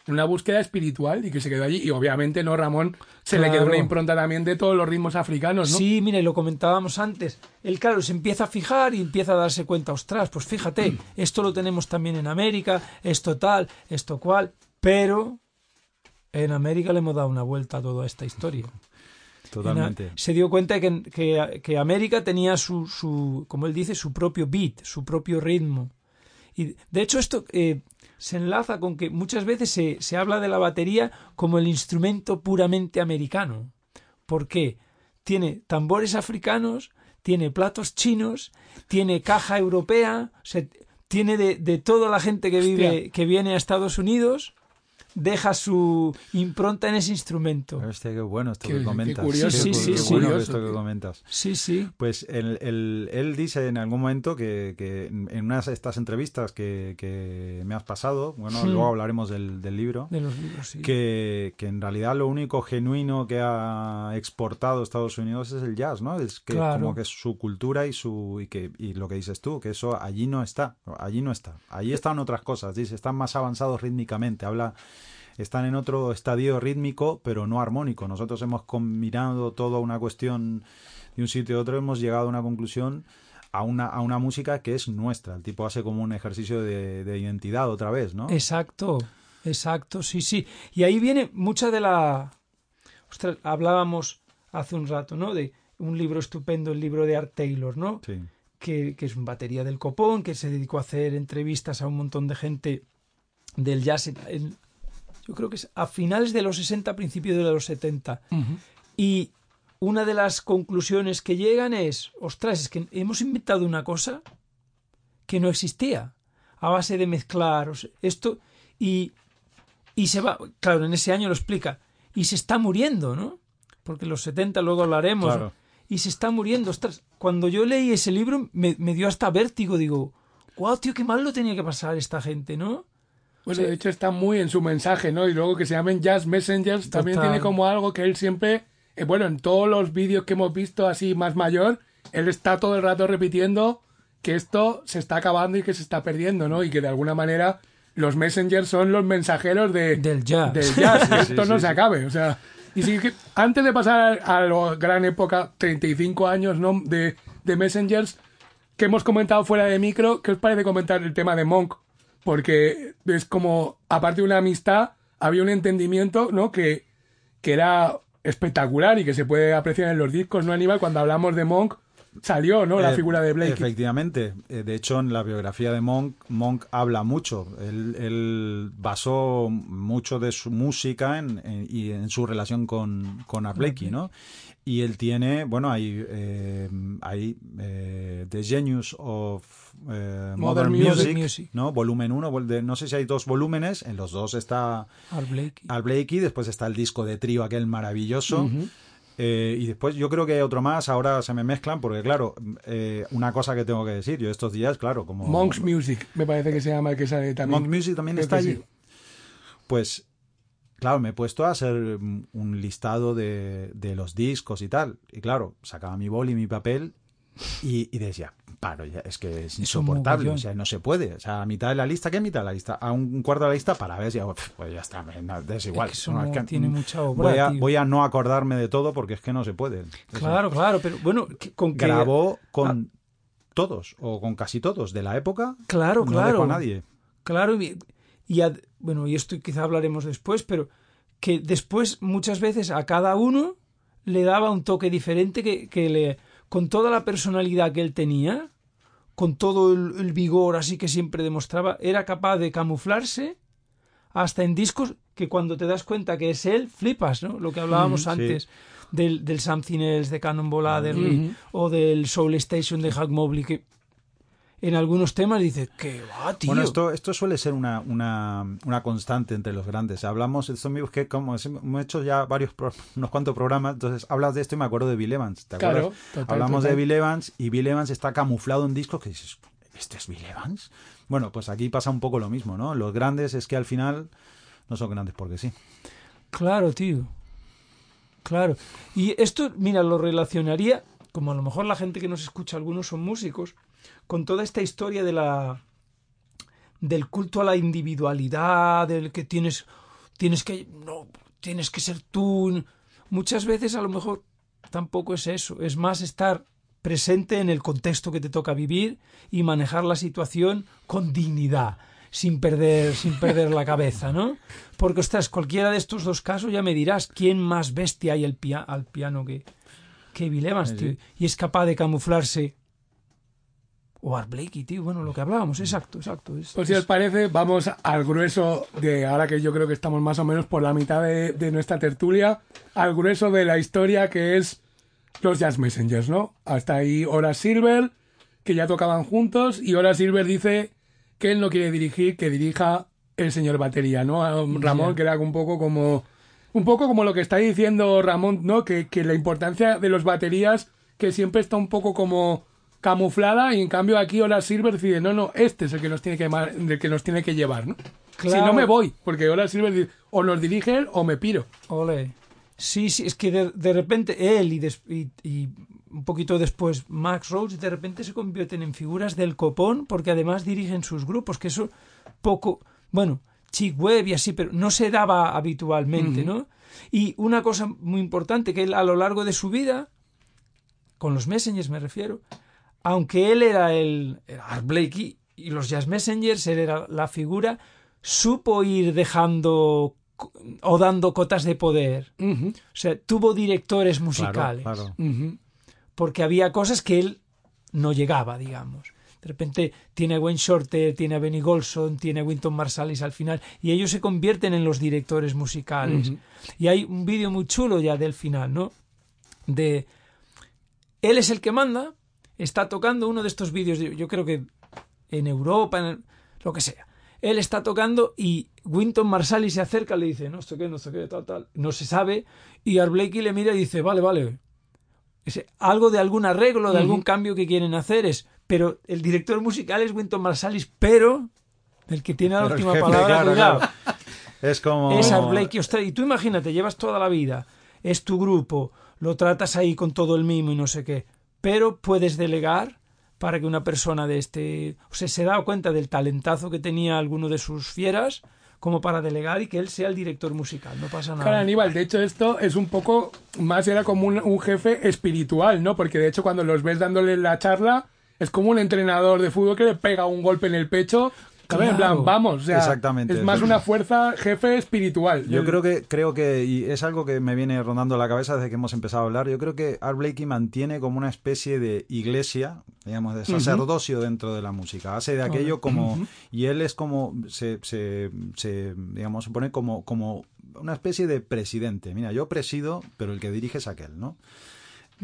Speaker 1: una búsqueda espiritual y que se quedó allí. Y obviamente no, Ramón, se le quedó una impronta también de todos los ritmos africanos, ¿no?
Speaker 5: Sí, mire, lo comentábamos antes. Él, claro, se empieza a fijar y empieza a darse cuenta, ostras, pues fíjate, esto lo tenemos también en América, esto tal, esto cual, pero en América le hemos dado una vuelta a toda esta historia.
Speaker 4: Totalmente.
Speaker 5: Se dio cuenta que, que, que América tenía su, su, como él dice, su propio beat, su propio ritmo. Y de hecho esto eh, se enlaza con que muchas veces se, se habla de la batería como el instrumento puramente americano. ¿Por qué? Tiene tambores africanos, tiene platos chinos, tiene caja europea, o sea, tiene de, de toda la gente que vive,
Speaker 1: Hostia.
Speaker 5: que viene a Estados Unidos, deja su impronta en ese instrumento.
Speaker 4: Hostia, qué bueno esto
Speaker 1: Qué-
Speaker 4: que
Speaker 1: qué
Speaker 4: comentas.
Speaker 1: curioso,
Speaker 5: Sí, sí,
Speaker 4: qué
Speaker 5: sí,
Speaker 4: bueno esto que comentas.
Speaker 5: Sí, sí.
Speaker 4: Pues él, él- él dice en algún momento que, que en unas de estas entrevistas que, que me has pasado, bueno,
Speaker 5: Hmm.
Speaker 4: luego hablaremos del, del libro,
Speaker 5: De los libros, sí.
Speaker 4: que, que en realidad lo único genuino que ha exportado Estados Unidos es el jazz, ¿no? Es que
Speaker 5: Claro.
Speaker 4: como que es su cultura y su y que y lo que dices tú, que eso allí no está, allí no está. Allí están otras cosas, dice, están más avanzados rítmicamente, habla están en otro estadio rítmico, pero no armónico. Nosotros hemos combinado toda una cuestión de un sitio a otro, hemos llegado a una conclusión a una, a una música que es nuestra. El tipo hace como un ejercicio de, de identidad otra vez, ¿no?
Speaker 5: Exacto, exacto, sí, sí. Y ahí viene mucha de la... Ostras, hablábamos hace un rato, ¿no? De un libro estupendo, el libro de Art Taylor, ¿no?
Speaker 4: Sí.
Speaker 5: Que, que es un batería del copón, que se dedicó a hacer entrevistas a un montón de gente del jazz. en- en- yo creo que es a finales de los 60, principios de los 70.
Speaker 1: Ujú.
Speaker 5: Y una de las conclusiones que llegan es, ostras, es que hemos inventado una cosa que no existía, a base de mezclar o sea, esto y, y se va, claro, en ese año lo explica, y se está muriendo, ¿no? Porque en los 70 luego hablaremos,
Speaker 4: Claro.
Speaker 5: y se está muriendo, ostras, cuando yo leí ese libro me, me dio hasta vértigo, digo, wow, tío, qué mal lo tenía que pasar esta gente, ¿no?
Speaker 1: Bueno, de hecho está muy en su mensaje, ¿no? Y luego que se llamen Jazz Messengers también tiene como algo que él siempre, eh, bueno, en todos los vídeos que hemos visto así más mayor, él está todo el rato repitiendo que esto se está acabando y que se está perdiendo, ¿no? Y que de alguna manera los Messengers son los mensajeros de,
Speaker 5: Del jazz.
Speaker 1: del jazz, que
Speaker 4: Sí,
Speaker 1: esto
Speaker 4: sí,
Speaker 1: no
Speaker 4: sí,
Speaker 1: se
Speaker 4: sí.
Speaker 1: acabe, o sea... Y sí que antes de pasar a la gran época, 35 años, ¿no? De, de Messengers, que hemos comentado fuera de micro, ¿qué os parece comentar el tema de Monk? Porque es como, aparte de una amistad, había un entendimiento, ¿no? Que, que era espectacular y que se puede apreciar en los discos, ¿no, Aníbal? Cuando hablamos de Monk, salió, ¿no? La
Speaker 4: Eh,
Speaker 1: figura de Blake.
Speaker 4: Efectivamente. Eh, De hecho, en la biografía de Monk, Monk habla mucho. Él, él basó mucho de su música en, en- y en su relación con, con Art Blakey, ¿no? Y él tiene, bueno, hay, eh, hay eh, The Genius of
Speaker 1: Modern
Speaker 4: Modern,
Speaker 1: Music.
Speaker 4: Music. ¿no? Volumen 1, no sé si hay dos volúmenes, en los dos está
Speaker 5: Art Blakey.
Speaker 4: Después está el disco de trío aquel maravilloso. Eh, y después yo creo que hay otro más, ahora se me mezclan, porque claro, eh, una cosa que tengo que decir, yo estos días, claro, como...
Speaker 1: Monk's Music, me parece que se llama el que sale también.
Speaker 4: Monk Music también
Speaker 1: Creo
Speaker 4: está allí.
Speaker 1: sí.
Speaker 4: Pues, claro, me he puesto a hacer un listado de, de los discos y tal. Y claro, sacaba mi boli y mi papel y, y decía, paro, ya, es que es insoportable, o sea, no se puede. O sea, a mitad de la lista, ¿qué mitad de la lista? A un cuarto de la lista para ver, ya, pues ya está, no, es igual.
Speaker 5: que
Speaker 4: No,
Speaker 5: no
Speaker 4: es que,
Speaker 5: tiene
Speaker 4: mm,
Speaker 5: mucha obra,
Speaker 4: voy, a,
Speaker 5: tío.
Speaker 4: voy a no acordarme de todo porque es que no se puede.
Speaker 5: Claro, claro, pero bueno, con que...
Speaker 4: Grabó con todos, o con casi todos, de la época,
Speaker 5: Claro,
Speaker 4: no
Speaker 5: claro.
Speaker 4: dejó a nadie.
Speaker 5: Claro, y, bueno, y esto quizá hablaremos después, pero que después muchas veces a cada uno le daba un toque diferente que, que le, con toda la personalidad que él tenía, con todo el, el vigor así que siempre demostraba, era capaz de camuflarse hasta en discos que cuando te das cuenta que es él, flipas, ¿no? Lo que hablábamos antes del, del Something Else de Cannonball Adderley o del Soul Station de Hugh Mobley, que en algunos temas dice, que va, tío.
Speaker 4: Bueno, esto, esto suele ser una, una, una constante entre los grandes. Hablamos de estos amigos que como hemos hecho ya varios (laughs) unos cuantos programas, entonces hablas de esto y me acuerdo de Bill Evans. ¿te
Speaker 1: Claro, total,
Speaker 4: Hablamos
Speaker 1: total.
Speaker 4: de Bill Evans y Bill Evans está camuflado en discos que dices, ¿este es Bill Evans? Bueno, pues aquí pasa un poco lo mismo, ¿no? Los grandes es que al final no son grandes porque sí.
Speaker 5: Claro, tío. Claro. Y esto, mira, lo relacionaría, como a lo mejor la gente que nos escucha, algunos son músicos, con toda esta historia de la del culto a la individualidad, del que tienes tienes que no tienes que ser tú. Muchas veces a lo mejor tampoco es eso, es más estar presente en el contexto que te toca vivir y manejar la situación con dignidad, sin perder, sin perder la cabeza, ¿no? Porque, ostras, cualquiera de estos dos casos ya me dirás quién más bestia hay el pia- al piano que, que Bill Evans, tío, y es capaz de camuflarse. O Art Blakey, tío, bueno, lo que hablábamos, exacto, exacto. es-
Speaker 1: Pues si
Speaker 5: es-
Speaker 1: os parece, vamos al grueso de, ahora que yo creo que estamos más o menos por la mitad de, de nuestra tertulia, al grueso de la historia que es los Jazz Messengers, ¿no? Hasta ahí Horace Silver, que ya tocaban juntos, y Horace Silver dice que él no quiere dirigir, que dirija el señor batería, ¿no? A Ramón,
Speaker 5: Ya.
Speaker 1: que era un poco como... Un poco como lo que está diciendo Ramón, ¿no? Que, que la importancia de los baterías, que siempre está un poco como camuflada, y en cambio aquí Horace Silver decide, no, no, este es el que nos tiene que, el que, nos tiene que llevar, ¿no? Si no me voy, porque Horace Silver dice, o nos dirige él o me piro.
Speaker 5: Ole. Sí, sí, es que de, de repente él y, des- y- y un poquito después Max Roach de repente se convierten en figuras del copón porque además dirigen sus grupos, que eso poco, bueno, Chick Webb y así, pero no se daba habitualmente, ¿no? Y una cosa muy importante, que él a lo largo de su vida, con los Messengers me refiero, aunque él era el era Art Blakey y los Jazz Messengers, él era la figura, supo ir dejando o dando cotas de poder. O sea, tuvo directores
Speaker 4: Claro,
Speaker 5: musicales.
Speaker 4: claro.
Speaker 5: Porque había cosas que él no llegaba, digamos. De repente tiene a Wayne Shorter, tiene a Benny Golson, tiene a Winton Marsalis al final, y ellos se convierten en los directores musicales. Y hay un vídeo muy chulo ya del final, ¿no? De él es el que manda, está tocando uno de estos vídeos, yo- creo que en Europa, en el- lo que sea. Él está tocando y Winton Marsalis se acerca, le dice, no sé qué, no sé qué, tal, tal. No se sabe. Y Art Blakey le mira y dice, vale, vale. Ese- algo de algún arreglo, de algún cambio que quieren hacer es. Pero el director musical es Winton Marsalis, pero el que tiene la
Speaker 4: Pero
Speaker 5: última
Speaker 4: jefe,
Speaker 5: palabra,
Speaker 4: claro, claro. Es como...
Speaker 5: Es Art Blakey. Ostras, y tú imagínate, llevas toda la vida, es tu grupo, lo tratas ahí con todo el mimo y no sé qué, pero puedes delegar para que una persona de este... O sea, se da cuenta del talentazo que tenía alguno de sus fieras como para delegar y que él sea el director musical, no pasa nada.
Speaker 1: Claro, Aníbal, de hecho esto es un poco más, era como un, un jefe espiritual, ¿no? Porque de hecho cuando los ves dándole la charla, es como un entrenador de fútbol que le pega un golpe en el pecho. ¿Sabes? En
Speaker 5: Claro.
Speaker 1: plan, vamos, o sea,
Speaker 4: Exactamente.
Speaker 1: es más una fuerza jefe espiritual.
Speaker 4: Yo creo que, creo que, y es algo que me viene rondando la cabeza desde que hemos empezado a hablar, yo creo que Art Blakey mantiene como una especie de iglesia, digamos, de sacerdocio dentro de la música. Hace de aquello como, y él es como, se, se, se, digamos, se pone como, como una especie de presidente. Mira, yo presido, pero el que dirige es aquel, ¿no?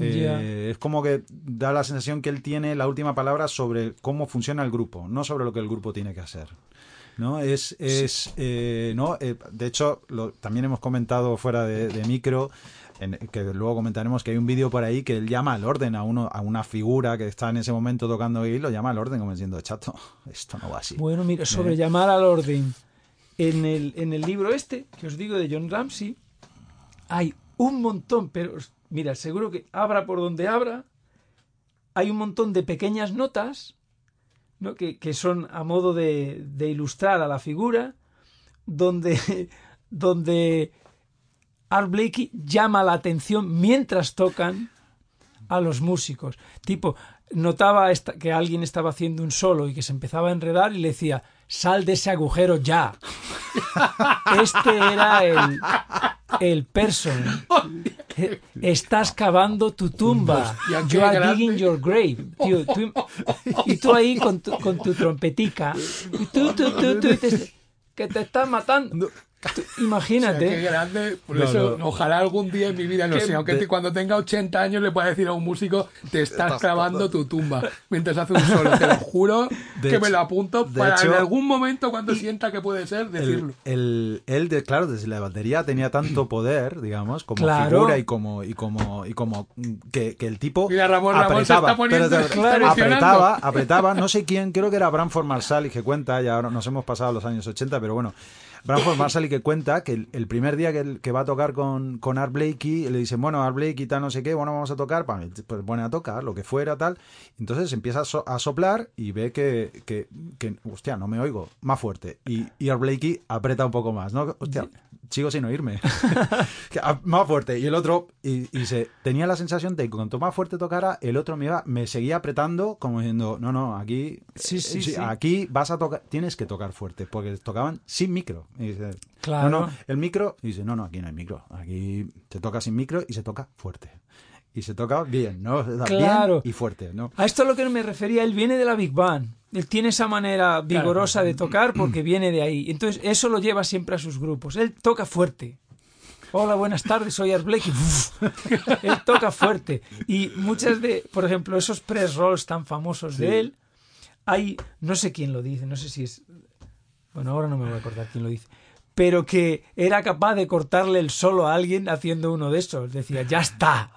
Speaker 4: Eh. Es como que da la sensación que él tiene la última palabra sobre cómo funciona el grupo, no sobre lo que el grupo tiene que hacer. ¿no? Es, es eh, ¿no? Eh, de hecho, lo- también hemos comentado fuera de, de micro, en- que luego comentaremos que hay un vídeo por ahí que él llama al orden a uno a una figura que está en ese momento tocando y lo llama al orden como diciendo, chato, esto no va así.
Speaker 5: Bueno, mira, sobre llamar al orden. En el, en el libro este, que os digo de John Ramsey, hay un montón, pero mira, seguro que abra por donde abra, hay un montón de pequeñas notas ¿no? que, que son a modo de, de ilustrar a la figura, donde, (laughs) donde Art Blakey llama la atención mientras tocan a los músicos. Tipo, notaba que alguien estaba haciendo un solo y que se empezaba a enredar y le decía, sal de ese agujero ya. Este era el, el person. Estás cavando tu tumba. You are digging your grave. Tío, tú- y tú ahí con tu, con tu trompetica. Y tú, tú, tú, tú, que te estás matando. Tú-
Speaker 1: O sea, qué
Speaker 5: imagínate.
Speaker 1: grande. Por
Speaker 4: No,
Speaker 1: eso,
Speaker 4: no.
Speaker 1: ojalá algún día en mi vida, no sé, aunque te- cuando tenga 80 años le pueda decir a un músico, te estás,
Speaker 4: Estás
Speaker 1: clavando tu tumba mientras hace un solo. Te lo juro
Speaker 4: De
Speaker 1: que me
Speaker 4: hecho-
Speaker 1: lo apunto para en
Speaker 4: hecho-
Speaker 1: algún momento, cuando sienta que puede ser, decirlo.
Speaker 4: El, el- él, de, claro, desde la batería tenía tanto (clears throat) poder, digamos, como
Speaker 5: Claro.
Speaker 4: figura y como y como y como mm, que, que el tipo
Speaker 1: Mira, Ramón, Ramón se
Speaker 4: apretaba,
Speaker 1: está poniendo-
Speaker 4: pero-
Speaker 5: Claro.
Speaker 4: apretaba, apretaba, no sé quién, creo que era Branford Marsalis que cuenta, ya ahora nos hemos pasado los años 80, pero bueno, Branford Marsalis que cuenta que el, primer día que, va a tocar con, con Art Blakey, le dicen, bueno, Art Blakey tal, no sé qué, bueno, vamos a tocar, pues pone a tocar, lo que fuera, tal. Entonces empieza a, so- a soplar y ve que, que, que, hostia, no me oigo, más fuerte. Y, y Art Blakey aprieta un poco más, ¿no? Hostia, sigo sin oírme. (laughs) (laughs) Ah, más fuerte. Y el otro, y, y se tenía la sensación de que cuanto más fuerte tocara, el otro me, iba, me seguía apretando, como diciendo, no, no, aquí,
Speaker 5: Sí, sí,
Speaker 4: eh,
Speaker 5: sí.
Speaker 4: aquí vas a tocar, tienes que tocar fuerte, porque tocaban sin micro. Y dice,
Speaker 5: Claro.
Speaker 4: no, no, el micro, y dice, no, no, aquí no hay micro, aquí se toca sin micro y se toca fuerte. Y se toca bien, ¿no?
Speaker 5: Claro.
Speaker 4: Bien y fuerte, ¿no?
Speaker 5: A esto a lo que me refería, él viene de la Big Band. Él tiene esa manera vigorosa de tocar porque viene de ahí. Entonces, eso lo lleva siempre a sus grupos. Él toca fuerte. Hola, buenas tardes, soy Art Blakey. (laughs) Él toca fuerte. Y muchas de, por ejemplo, esos press rolls tan famosos de él, hay, no sé quién lo dice, no sé si es, bueno, ahora no me voy a acordar quién lo dice, pero que era capaz de cortarle el solo a alguien haciendo uno de esos. Decía, ya está.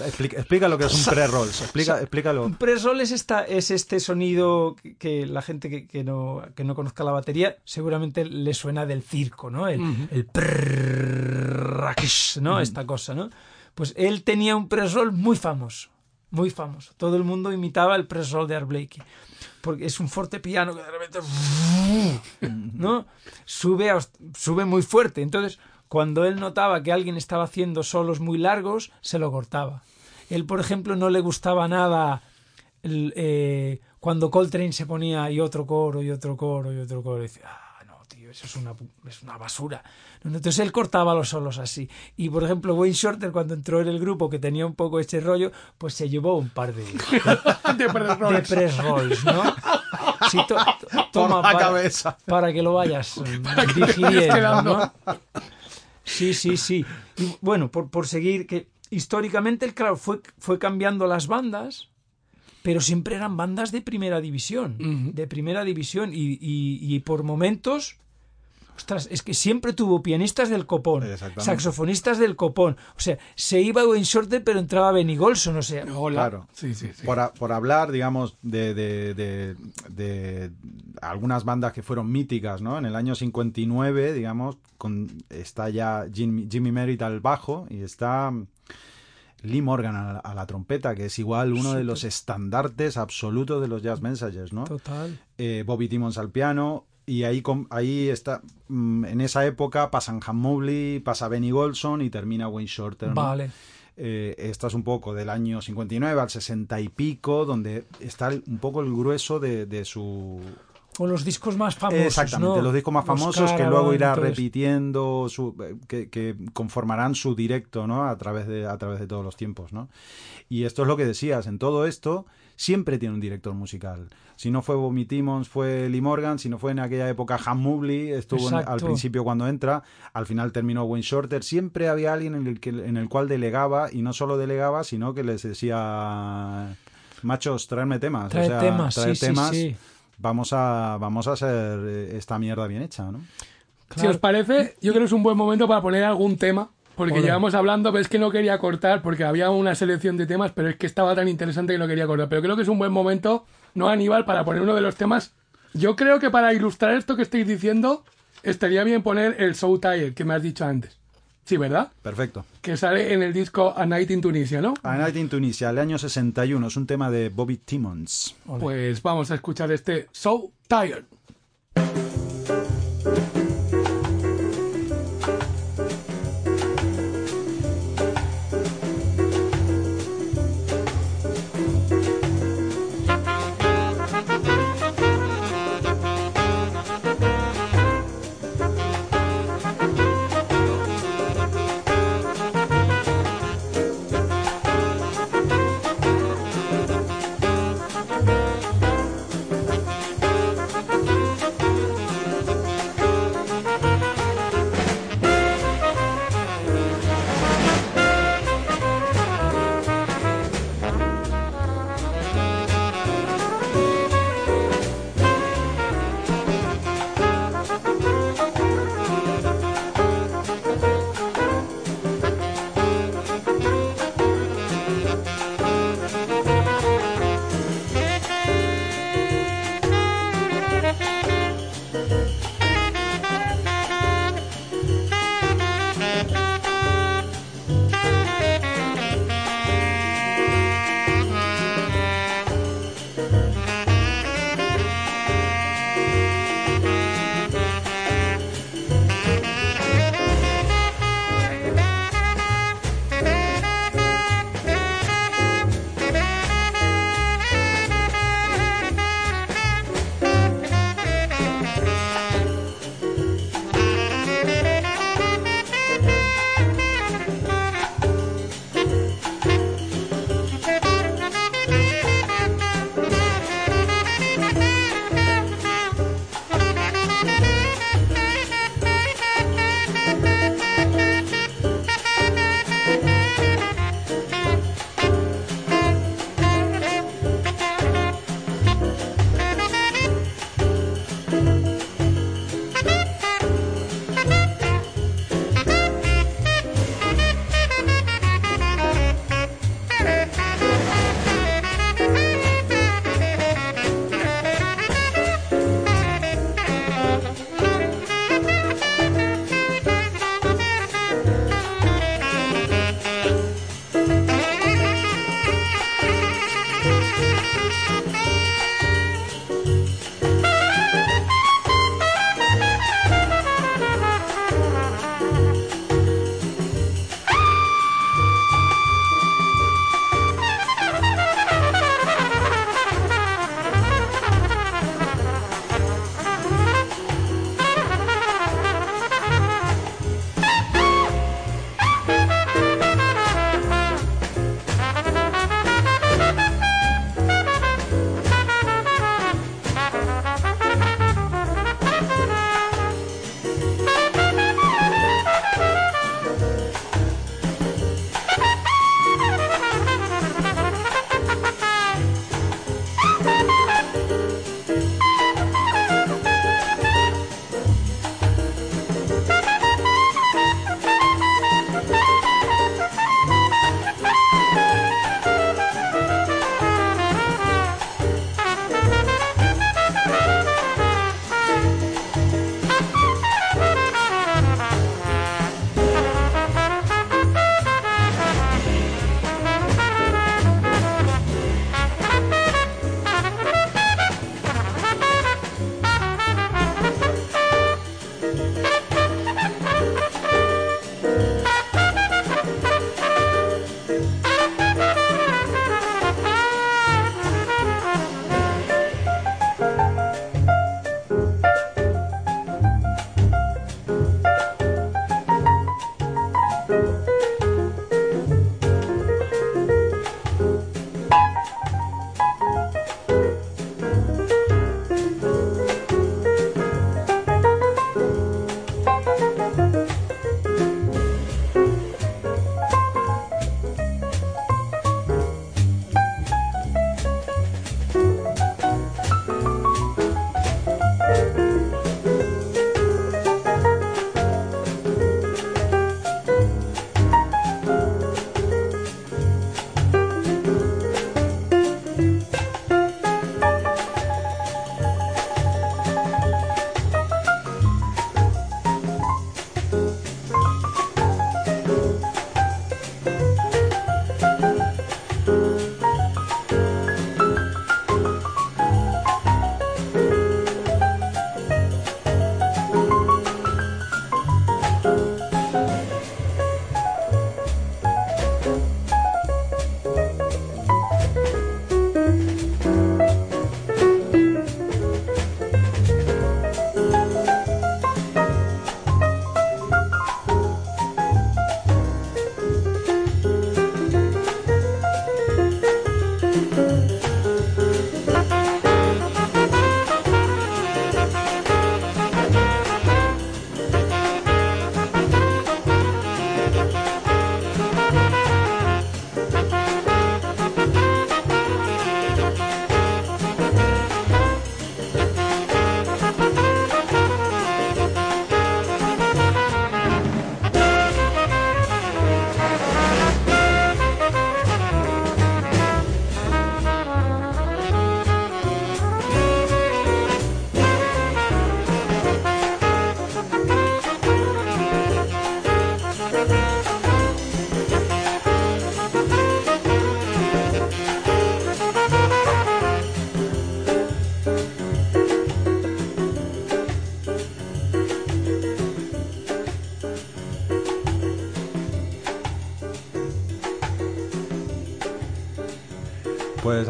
Speaker 4: Explica, explica lo que es un pre-rolls, explica, explícalo.
Speaker 5: Un press-roll es, esta, es este sonido que, la gente que, que no, que no conozca la batería seguramente le suena del circo, ¿no? El, el prrrrakish, ¿no? Esta cosa, ¿no? Pues él tenía un press-roll muy famoso, muy famoso. Todo el mundo imitaba el press-roll de Art Blakey. Porque es un forte piano que de repente ¿no? Sube, a- sube muy fuerte. Entonces, cuando él notaba que alguien estaba haciendo solos muy largos, se lo cortaba. Él, por ejemplo, no le gustaba nada eh, cuando Coltrane se ponía y otro coro y otro coro y otro coro. Y decía, eso es una, es una basura. Entonces él cortaba los solos así. Y, por ejemplo, Wayne Shorter, cuando entró en el grupo que tenía un poco ese rollo, pues se llevó un par de, (laughs)
Speaker 1: de press
Speaker 5: de
Speaker 1: rolls.
Speaker 5: press rolls, ¿no? Sí, to- to- (laughs) toma
Speaker 4: la
Speaker 5: para,
Speaker 4: cabeza.
Speaker 5: para que lo vayas (laughs) digiriendo. ¿no? Sí, sí, sí. Y bueno, por, por seguir, que históricamente, el claro, fue, fue cambiando las bandas, pero siempre eran bandas de primera división. De primera división. Y, y- y por momentos. Ostras, es que siempre tuvo pianistas del copón,
Speaker 4: Exactamente.
Speaker 5: saxofonistas del copón. O sea, se iba Wayne Shorter, pero entraba Benny Golson. O sea,
Speaker 1: Hola.
Speaker 4: Claro.
Speaker 1: Sí, sí, sí.
Speaker 4: Por, a- por hablar, digamos, de, de- de- de algunas bandas que fueron míticas, ¿no? En el año 59, digamos, con, está ya Jimmy, Jimmy Merritt al bajo y está Lee Morgan a, la- a la trompeta, que es igual uno de los estandartes absolutos de los jazz messengers, ¿no?
Speaker 5: total.
Speaker 4: eh, Bobby Timmons al piano y ahí ahí está mm, en esa época pasan Han Mobley, pasa Benny Golson y termina Wayne Shorter. ¿no?
Speaker 5: Vale.
Speaker 4: Eh, esta es un poco del año 59 al 60 y pico, donde está un poco el grueso de, de su...
Speaker 5: O los discos más famosos.
Speaker 4: Exactamente,
Speaker 5: ¿no?
Speaker 4: los discos más famosos que luego irá repitiendo, su, que, que conformarán su directo ¿no? a, través de, a través de todos los tiempos. ¿no? Y esto es lo que decías, en todo esto siempre tiene un director musical. Si no fue Bobby Timmons, fue Lee Morgan, si no fue en aquella época Han Mobley, estuvo en- al principio cuando entra, al final terminó Wayne Shorter, siempre había alguien en el, que, en el cual delegaba, y no solo delegaba, sino que les decía, machos, traerme temas.
Speaker 5: Trae
Speaker 4: o sea,
Speaker 5: temas,
Speaker 4: traer
Speaker 5: sí,
Speaker 4: temas,
Speaker 5: sí, sí.
Speaker 4: Vamos a, vamos a hacer eh, esta mierda bien hecha, ¿no?
Speaker 1: Si os parece, yo creo que es un buen momento para poner algún tema. Porque
Speaker 5: Hola.
Speaker 1: llevamos hablando, pero es que no quería cortar porque había una selección de temas, pero es que estaba tan interesante que no quería cortar. Pero creo que es un buen momento, ¿no, Aníbal, para poner uno de los temas? Yo creo que para ilustrar esto que estáis diciendo, estaría bien poner el Soul Tire que me has dicho antes. Sí, ¿verdad?
Speaker 4: Perfecto.
Speaker 1: Que sale en el disco A Night in Tunisia, ¿no?
Speaker 4: A Night in Tunisia, el año 61, es un tema de Bobby Timmons.
Speaker 1: Pues vamos a escuchar este So Tired.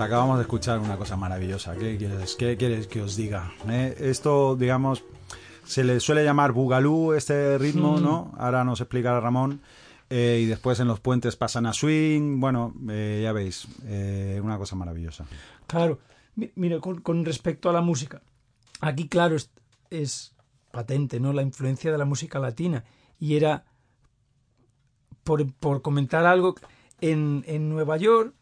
Speaker 4: Acabamos de escuchar una cosa maravillosa. ¿Qué quieres, qué quieres que os diga? Eh, esto, digamos, se le suele llamar bugalú este ritmo, ¿no? Ahora nos explicará Ramón. Eh, y después en los puentes pasan a swing. Bueno, eh, ya veis, una cosa maravillosa.
Speaker 5: Claro, Mi- mira, con, con respecto a la música, aquí claro es, es patente, ¿no? La influencia de la música latina. Y era, por, por comentar algo, en, en Nueva York,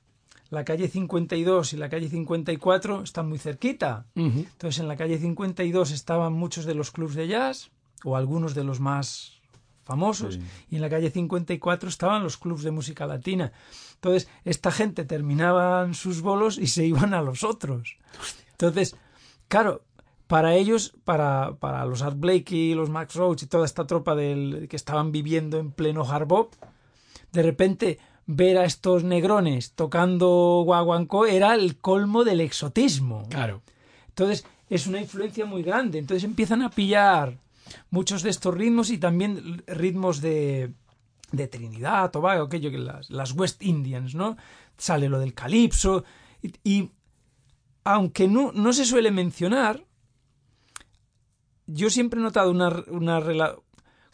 Speaker 5: la calle 52 y la calle 54 están muy cerquita.
Speaker 1: Ujú.
Speaker 5: Entonces en la calle 52 estaban muchos de los clubs de jazz, o algunos de los más famosos,
Speaker 4: Sí.
Speaker 5: y en la calle 54 estaban los clubs de música latina. Entonces esta gente terminaban sus bolos y se iban a los otros. Entonces, claro, para ellos, para, para los Art Blakey, los Max Roach y toda esta tropa del, que estaban viviendo en pleno hard bop, de repente ver a estos negrones tocando guaguancó era el colmo del exotismo.
Speaker 1: Claro.
Speaker 5: Entonces es una influencia muy grande. Entonces empiezan a pillar muchos de estos ritmos y también ritmos de, de Trinidad, Tobago, aquello que las, las West Indians, ¿no? Sale lo del calipso. Y, y aunque no, no se suele mencionar, yo siempre he notado una, una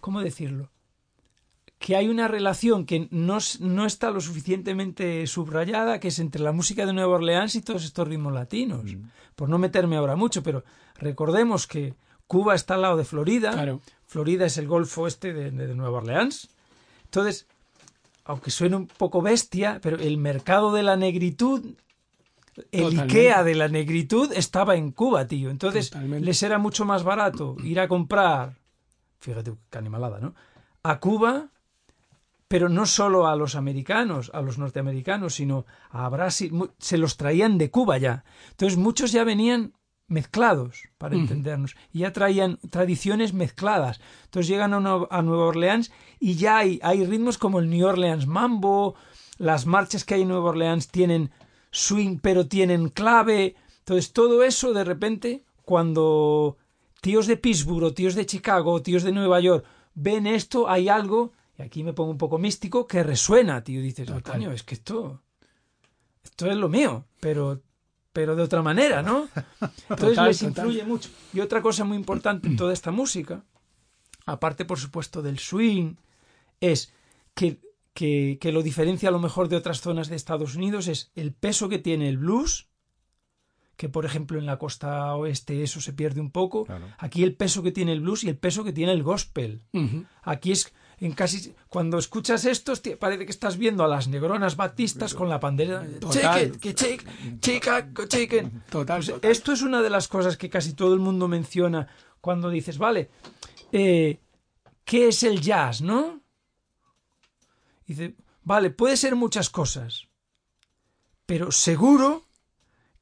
Speaker 5: ¿cómo decirlo? Que hay una relación que no, no está lo suficientemente subrayada, que es entre la música de Nueva Orleans y todos estos ritmos latinos. Por no meterme ahora mucho, pero recordemos que Cuba está al lado de Florida.
Speaker 1: Claro.
Speaker 5: Florida es el Golfo Este de, de Nueva Orleans. Entonces, aunque suene un poco bestia, pero el mercado de la negritud, el
Speaker 1: Totalmente.
Speaker 5: Ikea de la negritud estaba en Cuba, tío. Entonces,
Speaker 1: Totalmente.
Speaker 5: les era mucho más barato ir a comprar, fíjate qué animalada, ¿no? A Cuba, pero no solo a los americanos, a los norteamericanos, sino a Brasil, se los traían de Cuba ya. Entonces muchos ya venían mezclados, para entendernos, y ya traían tradiciones mezcladas. Entonces llegan a Nueva Orleans y ya hay, hay ritmos como el New Orleans Mambo, las marchas que hay en Nueva Orleans tienen swing, pero tienen clave. Entonces todo eso de repente, cuando tíos de Pittsburgh o tíos de Chicago o tíos de Nueva York ven esto, hay algo, y aquí me pongo un poco místico, que resuena, tío. Dices, "Ah, coño, es que esto, esto es lo mío, pero, pero de otra manera, ¿no? (laughs) Entonces
Speaker 1: Total,
Speaker 5: les
Speaker 1: total.
Speaker 5: influye mucho. Y otra cosa muy importante en toda esta música, aparte por supuesto del swing, es que, que, que lo diferencia a lo mejor de otras zonas de Estados Unidos es el peso que tiene el blues, que por ejemplo en la costa oeste eso se pierde un poco.
Speaker 4: Claro.
Speaker 5: Aquí el peso que tiene el blues y el peso que tiene el gospel. Aquí es en casi cuando escuchas esto hostia, parece que estás viendo a las negronas batistas con la pandera
Speaker 1: Total.
Speaker 5: It.
Speaker 1: Total,
Speaker 5: Pues
Speaker 1: total.
Speaker 5: esto es una de las cosas que casi todo el mundo menciona cuando dices, vale, eh, ¿qué es el jazz, no? Dice, vale, puede ser muchas cosas, pero seguro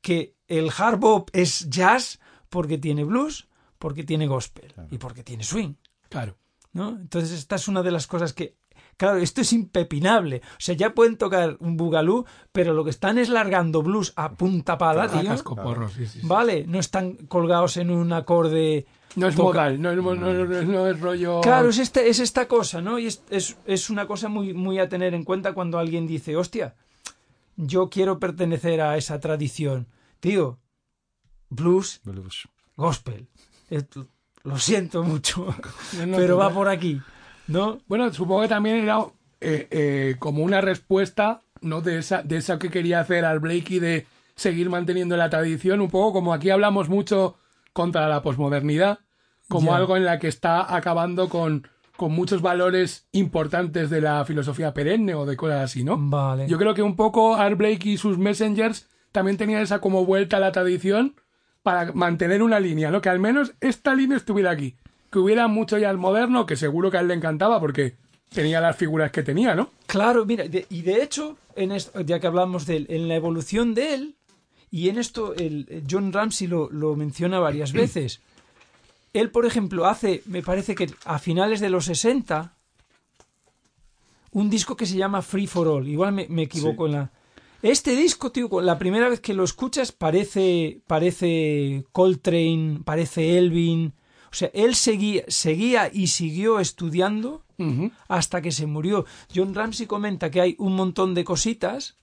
Speaker 5: que el hard bop es jazz porque tiene blues, porque tiene gospel y porque tiene swing.
Speaker 1: Claro.
Speaker 5: ¿No? Entonces esta es una de las cosas que, claro, esto es impepinable. O sea, ya pueden tocar un bugalú, pero lo que están es largando blues a punta pala, tío.
Speaker 1: cascoporros, sí, sí, sí.
Speaker 5: Vale, no están colgados en un acorde.
Speaker 1: No es
Speaker 5: Toca-
Speaker 1: modal, no es, no, no- no es rollo...
Speaker 5: Claro, es, este, es esta cosa, ¿no? Y es, es, es una cosa muy, muy a tener en cuenta cuando alguien dice, hostia, yo quiero pertenecer a esa tradición. Tío, blues,
Speaker 4: Blues.
Speaker 5: gospel. Lo siento mucho, (laughs)
Speaker 1: No, no,
Speaker 5: pero va por aquí, ¿no?
Speaker 1: Bueno, supongo que también era eh, eh, como una respuesta, ¿no? De esa, de esa que quería hacer al Blakey de seguir manteniendo la tradición, un poco como aquí hablamos mucho contra la posmodernidad, como algo en la que está acabando con, con muchos valores importantes de la filosofía perenne o de cosas así, ¿no?
Speaker 5: Vale.
Speaker 1: Yo creo que un poco Art Blakey y sus messengers también tenían esa como vuelta a la tradición para mantener una línea, ¿no? Que al menos esta línea estuviera aquí. Que hubiera mucho jazz moderno, que seguro que a él le encantaba porque tenía las figuras que tenía, ¿no?
Speaker 5: Claro, mira, de- y de hecho, en esto, ya que hablamos de él, en la evolución de él, y en esto el, el John Ramsey lo, lo menciona varias (clears throat) veces. Él, por ejemplo, hace, me parece que a finales de los 60, un disco que se llama Free for All. Igual me, me equivoco en la. Este disco, tío, con- la primera vez que lo escuchas parece, parece Coltrane, parece Elvin. O sea, él seguía, seguía y siguió estudiando hasta que se murió. John Ramsey comenta que hay un montón de cositas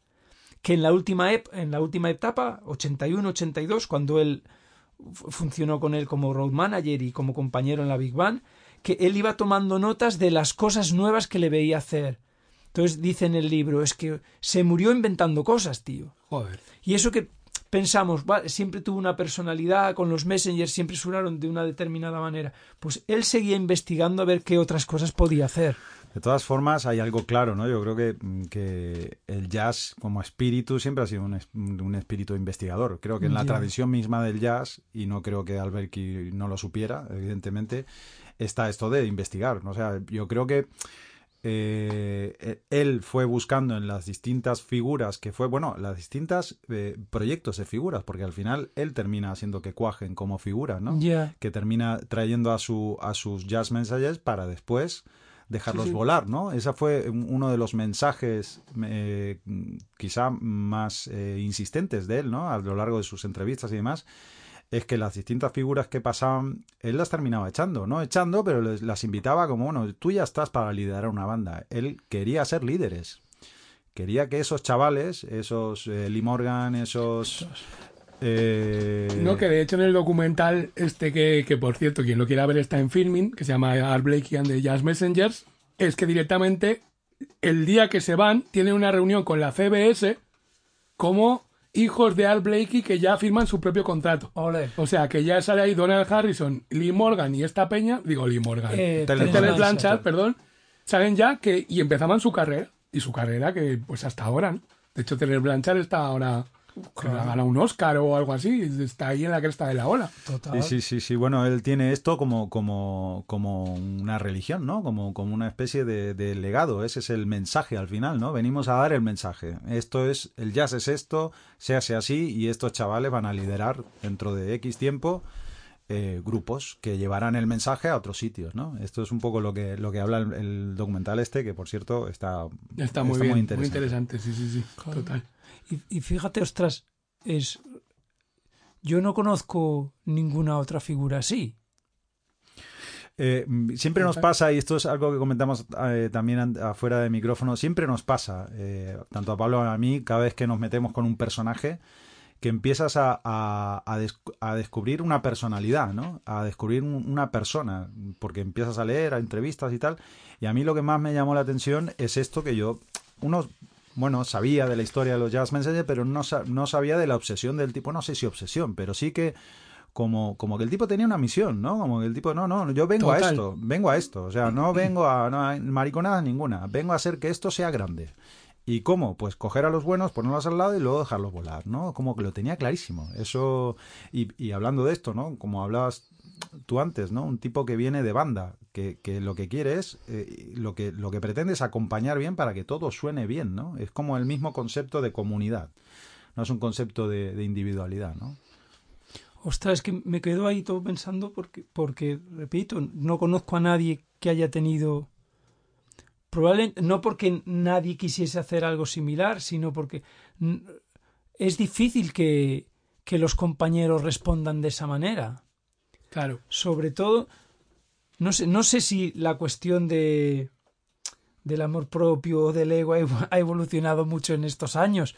Speaker 5: que en la última, ep- en la última etapa, 81-82, cuando él fu- funcionó con él como road manager y como compañero en la Big Bang, que él iba tomando notas de las cosas nuevas que le veía hacer. Entonces dice en el libro, es que se murió inventando cosas, tío.
Speaker 1: Joder.
Speaker 5: Y eso que pensamos, va, siempre tuvo una personalidad, con los messengers siempre sonaron de una determinada manera. Pues él seguía investigando a ver qué otras cosas podía hacer.
Speaker 4: De todas formas, hay algo claro, ¿no? Yo creo que, que el jazz como espíritu siempre ha sido un, un espíritu investigador. Creo que en la tradición misma del jazz, y no creo que Alberti no lo supiera, evidentemente, está esto de investigar. ¿no? O sea, yo creo que eh, él fue buscando en las distintas figuras que fue, bueno, las distintas eh, proyectos de figuras, porque al final él termina haciendo que cuajen como figuras, ¿no?
Speaker 5: Ya.
Speaker 4: que termina trayendo a su a sus jazz messages para después dejarlos
Speaker 1: Sí, sí.
Speaker 4: volar, ¿no? Ese fue un- uno de los mensajes eh, quizá más insistentes de él, ¿no? A lo largo de sus entrevistas y demás, es que las distintas figuras que pasaban, él las terminaba echando, no echando, pero les- las invitaba como, bueno, tú ya estás para liderar una banda. Él quería ser líderes. Quería que esos chavales, esos eh, Lee Morgan, esos... eh,
Speaker 1: No, que de hecho en el documental, este que, que por cierto, quien lo quiera ver está en filming, que se llama Art Blakey and the Jazz Messengers, es que directamente el día que se van, tienen una reunión con la CBS como hijos de Art Blakey que ya firman su propio contrato.
Speaker 5: Ole.
Speaker 1: O sea, que ya sale ahí Donald Harrison, Lee Morgan y esta peña, digo Lee Morgan,
Speaker 5: Eh,
Speaker 1: Blanchard, perdón, salen ya que y empezaban su carrera. Y su carrera que pues hasta ahora, ¿no? De hecho, Terence Blanchard está ahora, ha ganado un Oscar o algo así, está ahí en la cresta de la ola.
Speaker 5: Total.
Speaker 4: Sí, sí, sí, sí. Bueno, él tiene esto como, como, como una religión, ¿no? Como, como una especie de, de legado. Ese es el mensaje al final, ¿no? Venimos a dar el mensaje. Esto es, el jazz es esto, se hace así y estos chavales van a liderar dentro de X tiempo eh, grupos que llevarán el mensaje a otros sitios, ¿no? Esto es un poco lo que, lo que habla el, el documental este, que por cierto está,
Speaker 1: Está muy bien, muy interesante.
Speaker 4: interesante.
Speaker 1: sí, sí, sí,
Speaker 5: Claro.
Speaker 1: total.
Speaker 5: Y, y fíjate, ostras, es. Yo no conozco ninguna otra figura así.
Speaker 4: Eh, siempre nos pasa, y esto es algo que comentamos eh, también afuera de micrófono, siempre nos pasa, eh, tanto a Pablo como a mí, cada vez que nos metemos con un personaje, que empiezas a, a- a des- a descubrir una personalidad, ¿no? A descubrir un- una persona, porque empiezas a leer, a entrevistas y tal. Y a mí lo que más me llamó la atención es esto que yo, uno, bueno, sabía de la historia de los Jazz Messengers, pero no, no sabía de la obsesión del tipo, no sé si obsesión, pero sí que como, como que el tipo tenía una misión, ¿no? Como que el tipo, no, no, yo vengo a esto, vengo a esto, o sea, no (clears throat) vengo a, no, a mariconadas ninguna, vengo a hacer que esto sea grande. ¿Y cómo? Pues coger a los buenos, ponerlos al lado y luego dejarlos volar, ¿no? Como que lo tenía clarísimo. Eso, y, y hablando de esto, ¿no? Como hablabas tú antes, ¿no? Un tipo que viene de banda, que, que lo que quiere es, eh, lo, que, lo que pretende es acompañar bien para que todo suene bien, ¿no? Es como el mismo concepto de comunidad, no es un concepto de, de individualidad, ¿no?
Speaker 5: Ostras, es que me quedo ahí todo pensando porque, porque, repito, no conozco a nadie que haya tenido. Probablemente no porque nadie quisiese hacer algo similar, sino porque es difícil que, que los compañeros respondan de esa manera.
Speaker 1: Claro.
Speaker 5: Sobre todo, no sé, no sé si la cuestión de del amor propio o del ego ha evo- ha evolucionado mucho en estos años,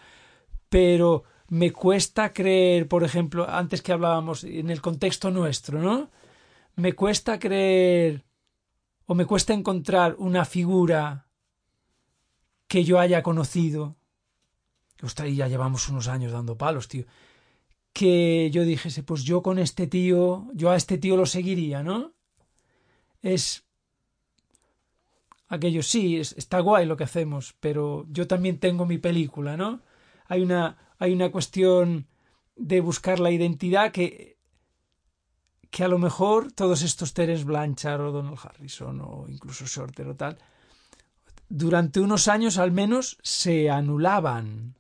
Speaker 5: pero me cuesta creer, por ejemplo, antes que hablábamos en el contexto nuestro, ¿no? Me cuesta creer o me cuesta encontrar una figura que yo haya conocido. Ostras, ya llevamos unos años dando palos, tío. Que yo dijese, pues yo con este tío, yo a este tío lo seguiría, ¿no? Es aquello sí, es- está guay lo que hacemos, pero yo también tengo mi película, ¿no? Hay una, hay una cuestión de buscar la identidad que, que a lo mejor todos estos Terence Blanchard o Donald Harrison o incluso Shorter o tal, durante unos años al menos se anulaban.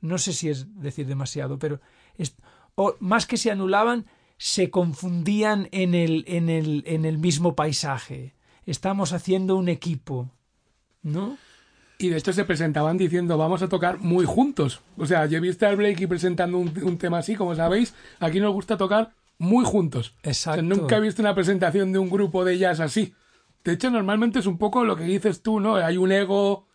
Speaker 5: No sé si es decir demasiado, pero es- o más que se anulaban, se confundían en el, en el, en el mismo paisaje. Estamos haciendo un equipo, ¿no?
Speaker 1: Y de hecho se presentaban diciendo, vamos a tocar muy juntos. O sea, yo he visto al Blakey presentando un, un tema así, como sabéis, aquí nos gusta tocar muy juntos.
Speaker 5: Exacto.
Speaker 1: O sea, nunca he visto una presentación de un grupo de jazz así. De hecho, normalmente es un poco lo que dices tú, ¿no? Hay un ego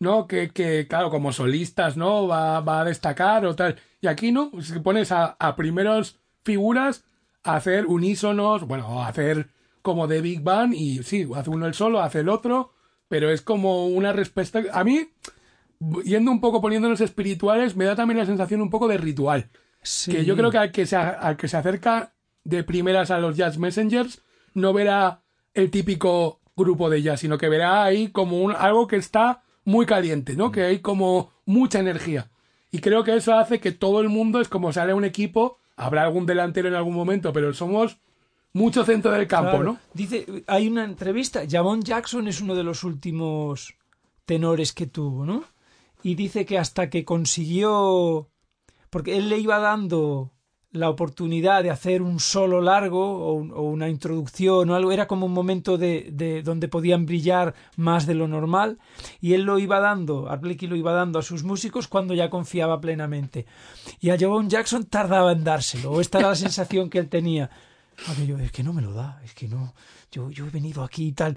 Speaker 1: ¿no? Que, que claro, como solistas, ¿no? Va, va a destacar o tal. Y aquí, ¿no? Que pones a, a primeros figuras hacer unísonos, bueno, hacer como de Big Bang y sí, hace uno el solo, hace el otro, pero es como una respuesta... A mí, yendo un poco poniéndonos espirituales, me da también la sensación un poco de ritual.
Speaker 5: Sí.
Speaker 1: Que yo creo que al que, se, al que se acerca de primeras a los Jazz Messengers no verá el típico grupo de jazz, sino que verá ahí como un, algo que está muy caliente, ¿no? Que hay como mucha energía. Y creo que eso hace que todo el mundo es como sale un equipo, habrá algún delantero en algún momento, pero somos mucho centro del campo,
Speaker 5: Claro.
Speaker 1: ¿no?
Speaker 5: Dice, hay una entrevista, Javon Jackson es uno de los últimos tenores que tuvo, ¿no? Y dice que hasta que consiguió, porque él le iba dando la oportunidad de hacer un solo largo o, un- o una introducción o algo, era como un momento de, de donde podían brillar más de lo normal y él lo iba dando, Blakey lo iba dando a sus músicos cuando ya confiaba plenamente. Y a Javon Jackson tardaba en dárselo, esta era la sensación que él tenía. Es que no me lo da, es que no, yo, yo he venido aquí y tal,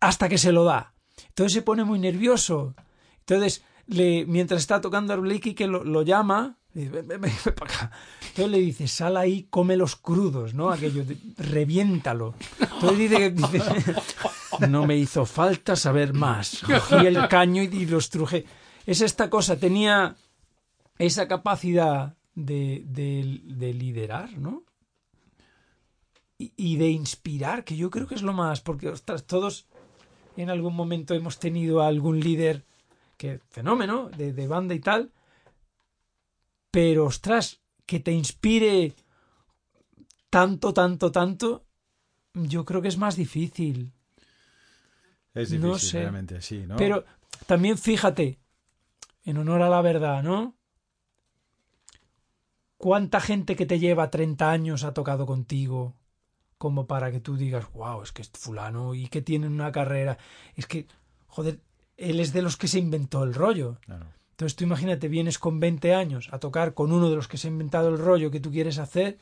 Speaker 5: hasta que se lo da. Entonces se pone muy nervioso. Entonces, le, mientras está tocando a Blakey, que lo, llama, Entonces le dice, sal ahí, come los crudos, ¿no? Aquello, reviéntalo. Entonces dice, dice, (laughs) no me hizo falta saber más. Cogí el caño y, los truje. Es esta cosa, tenía esa capacidad de, de, de liderar, ¿no? y, y de inspirar, que yo creo que es lo más, porque ostras, todos en algún momento hemos tenido a algún líder que fenómeno de, de banda y tal, pero ostras, que te inspire tanto, tanto, tanto, yo creo que es más difícil.
Speaker 4: Es difícil,
Speaker 5: No sé.
Speaker 4: realmente, sí, ¿no?
Speaker 5: Pero también fíjate, en honor a la verdad, ¿no? ¿Cuánta gente que te lleva 30 años ha tocado contigo como para que tú digas, wow, es que es fulano y que tiene una carrera? Es que, joder, él es de los que se inventó el rollo.
Speaker 4: Claro.
Speaker 5: Entonces tú imagínate, vienes con 20 años a tocar con uno de los que se ha inventado el rollo que tú quieres hacer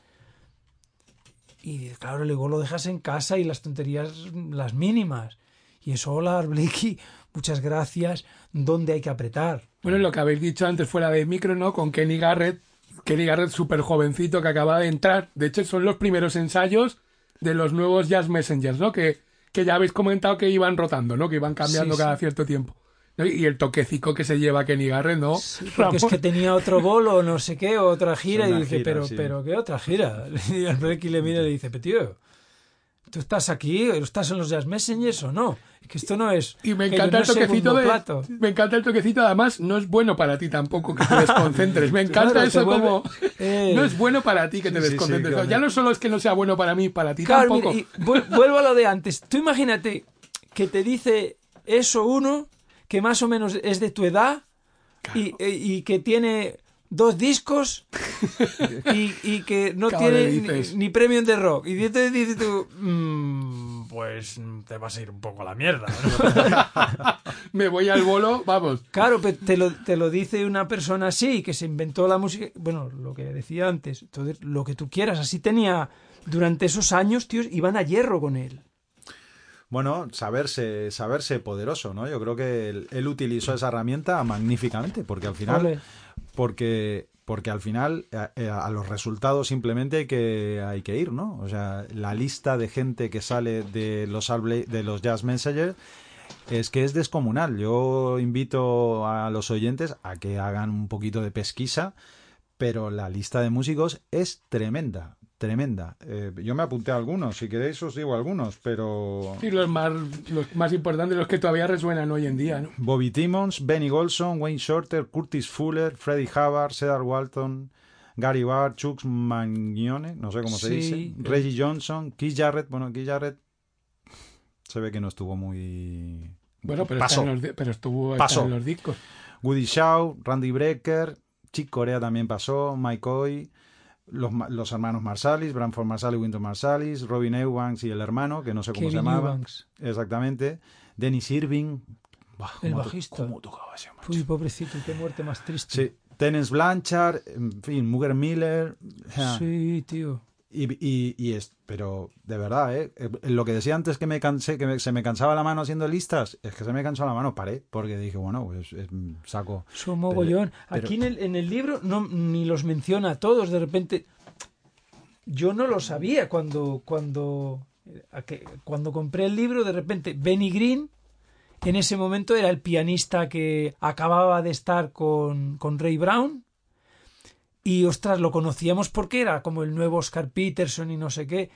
Speaker 5: y claro, luego lo dejas en casa y las tonterías las mínimas. Y eso, hola, Blakey, muchas gracias, ¿dónde hay que apretar?
Speaker 1: Bueno, lo que habéis dicho antes fuera de micro, ¿no? Con Kenny Garrett, Kenny Garrett súper jovencito que acaba de entrar. De hecho, son los primeros ensayos de los nuevos Jazz Messengers, ¿no? Que, que ya habéis comentado que iban rotando, ¿no? Que iban cambiando
Speaker 5: Sí,
Speaker 1: cada
Speaker 5: sí.
Speaker 1: cierto tiempo. Y el toquecico que se lleva Kenny Garrett, ¿no?
Speaker 5: Porque es que tenía otro bolo, no sé qué, otra gira, y dije,
Speaker 4: gira,
Speaker 5: pero,
Speaker 4: sí.
Speaker 5: pero, ¿qué otra gira? (laughs) Y al le mira y le dice, pero tío, ¿tú estás aquí? ¿Estás en los Jazz Messengers o no? Es que esto no es.
Speaker 1: Y me encanta
Speaker 5: no
Speaker 1: el toquecito de.
Speaker 5: plato.
Speaker 1: Me encanta el toquecito, además, no es bueno para ti tampoco que te (laughs) desconcentres. Me encanta
Speaker 5: Claro,
Speaker 1: eso
Speaker 5: vuelve-
Speaker 1: como.
Speaker 5: Eh.
Speaker 1: No es bueno para ti que te
Speaker 4: Sí, sí, sí,
Speaker 1: desconcentres.
Speaker 4: claro.
Speaker 1: Ya no solo es que no sea bueno para mí, para ti
Speaker 5: Claro,
Speaker 1: tampoco.
Speaker 5: mira, y vuel- vuelvo a lo de antes. Tú imagínate que te dice eso uno que más o menos es de tu edad y, e, y que tiene dos discos y, y que no tiene ni, ni premio de rock. Y entonces dices tú, "Mm, pues te vas a ir un poco a la mierda. ¿no?". (laughs)
Speaker 1: Me voy al bolo, vamos.
Speaker 5: Claro, pero te lo, te lo dice una persona así, que se inventó la música. Bueno, lo que decía antes. Entonces, lo que tú quieras. Así tenía. Durante esos años, tíos, iban a hierro con él.
Speaker 4: Bueno, saberse, saberse poderoso, ¿no? Yo creo que él, él utilizó esa herramienta magníficamente, porque al final, porque, porque al final a, a los resultados simplemente hay que, hay que ir, ¿no? O sea, la lista de gente que sale de los de los Jazz Messengers es que es descomunal. Yo invito a los oyentes a que hagan un poquito de pesquisa, pero la lista de músicos es tremenda, tremenda. Eh, yo me apunté a algunos, si queréis os digo algunos, pero
Speaker 1: Sí, los más, los más importantes, los que todavía resuenan hoy en día, ¿no?
Speaker 4: Bobby Timmons, Benny Golson, Wayne Shorter, Curtis Fuller, Freddie Hubbard, Cedar Walton, Gary Barr, Chuck Mangione, no sé cómo se
Speaker 5: Sí.
Speaker 4: dice, Reggie Johnson, Keith Jarrett, bueno, Keith Jarrett se ve que no estuvo muy...
Speaker 1: Bueno, pero,
Speaker 4: Pasó.
Speaker 1: los estuvo
Speaker 4: Pasó.
Speaker 1: en los discos.
Speaker 4: Woody Shaw, Randy Brecker, Chick Corea también pasó, Mike Hoy, los, los hermanos Marsalis, Branford Marsalis, Winton Marsalis, Robin Eubanks y el hermano, que no sé cómo se llamaba.
Speaker 5: Eubanks,
Speaker 4: Exactamente. Dennis Irving.
Speaker 5: El bajista.
Speaker 4: cómo tocaba ese macho.
Speaker 5: Uy, pobrecito, qué muerte más triste.
Speaker 4: Sí. Terence Blanchard, en fin, Muger Miller.
Speaker 5: Sí, tío.
Speaker 4: Y, y- y es, pero de verdad, ¿eh? Eh, Lo que decía antes que me cansé, que me- se me cansaba la mano haciendo listas, es que se me cansó la mano, paré, porque dije, bueno, pues eh, saco.
Speaker 5: Son mogollón.
Speaker 4: pero-
Speaker 5: Aquí en el, en el libro no, ni los menciona a todos. De repente, yo no lo sabía cuando, cuando, cuando compré el libro. De repente, Benny Green, en ese momento era el pianista que acababa de estar con, con Ray Brown. Y ostras, lo conocíamos porque era como el nuevo Oscar Peterson y no sé qué.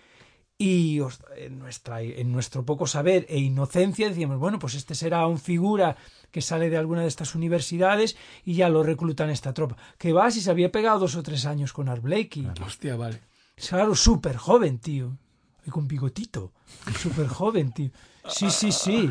Speaker 5: Y en, nuestra, en nuestro poco saber e inocencia decíamos, bueno, pues este será un figura que sale de alguna de estas universidades y ya lo reclutan esta tropa. Que va si se había pegado dos o tres años con Art Blakey.
Speaker 1: Hostia, vale.
Speaker 5: Claro, súper joven, tío. Y con bigotito. Súper joven, tío. Sí, sí, sí.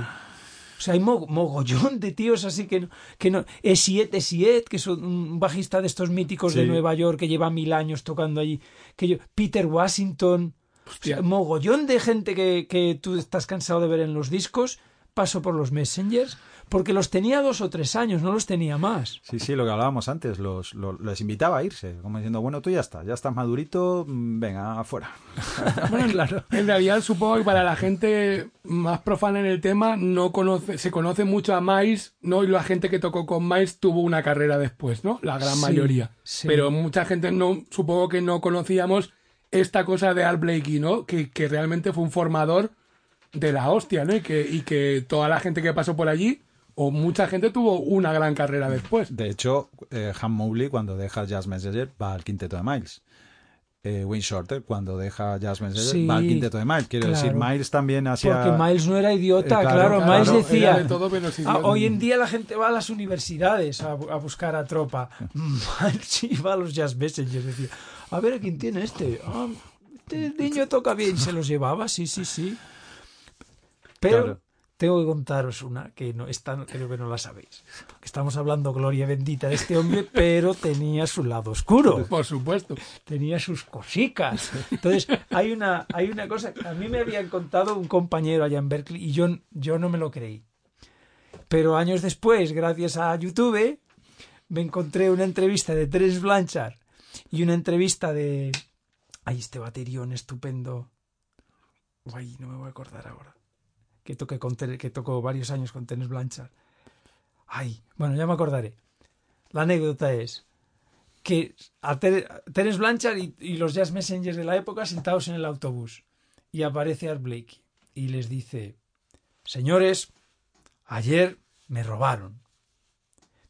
Speaker 5: O sea, hay mo- mogollón de tíos así que no. Que no Esiet, Esiet, que es un bajista de estos míticos de. Nueva York que lleva mil años tocando allí. Que yo, Peter Washington. O sea,
Speaker 1: Hostia.
Speaker 5: mogollón de gente que, que tú estás cansado de ver en los discos. Paso por los Messengers. Porque los tenía dos o tres años, no los tenía más.
Speaker 4: Sí, sí, lo que hablábamos antes, los, lo- les invitaba a irse, como diciendo, bueno, tú ya estás, ya estás madurito, mm, venga, afuera. (laughs)
Speaker 1: Bueno,
Speaker 5: Claro.
Speaker 1: En realidad supongo que para la gente más profana en el tema no conoce, se conoce mucho a Miles, ¿no? Y la gente que tocó con Miles tuvo una carrera después, ¿no? La gran
Speaker 5: Sí,
Speaker 1: mayoría.
Speaker 5: sí.
Speaker 1: Pero mucha gente no, supongo que no conocíamos esta cosa de Art Blakey, ¿no? Que, que realmente fue un formador de la hostia, ¿no? Y que, y que toda la gente que pasó por allí, o mucha gente tuvo una gran carrera después.
Speaker 4: De hecho, eh, Han Mowgli, cuando deja Jazz Messenger, va al quinteto de Miles. Eh, Wayne Shorter, cuando deja Jazz Messenger,
Speaker 5: Sí,
Speaker 4: va al quinteto de Miles. Quiero decir. Miles también hacía...
Speaker 5: Porque Miles no era idiota,
Speaker 4: Eh, claro,
Speaker 5: Miles decía.
Speaker 1: de todo menos
Speaker 5: "Ah,
Speaker 1: idiota".
Speaker 5: hoy en día la gente va a las universidades a, bu- a buscar a tropa. (laughs) Miles sí va a los Jazz Messengers. Decía, a ver a quién tiene este. Ah, este niño toca bien. Se los llevaba, sí, sí, sí. Pero
Speaker 4: Claro.
Speaker 5: tengo que contaros una que no esta creo que no la sabéis. Porque estamos hablando gloria bendita de este hombre, (laughs) pero tenía su lado oscuro
Speaker 1: Por supuesto.
Speaker 5: tenía sus cosicas. Entonces, hay una, hay una cosa que a mí me habían contado un compañero allá en Berkeley y yo, yo no me lo creí. Pero años después, gracias a YouTube, me encontré una entrevista de Terence Blanchard y una entrevista de... Ay, este baterión estupendo. Ay, no me voy a acordar ahora. Que, toqué con, que tocó varios años con Terence Blanchard. Ay, bueno, ya me acordaré. La anécdota es que a Ter- Blanchard y, y los Jazz Messengers de la época sentados en el autobús y aparece Art Blakey y les dice señores ayer me robaron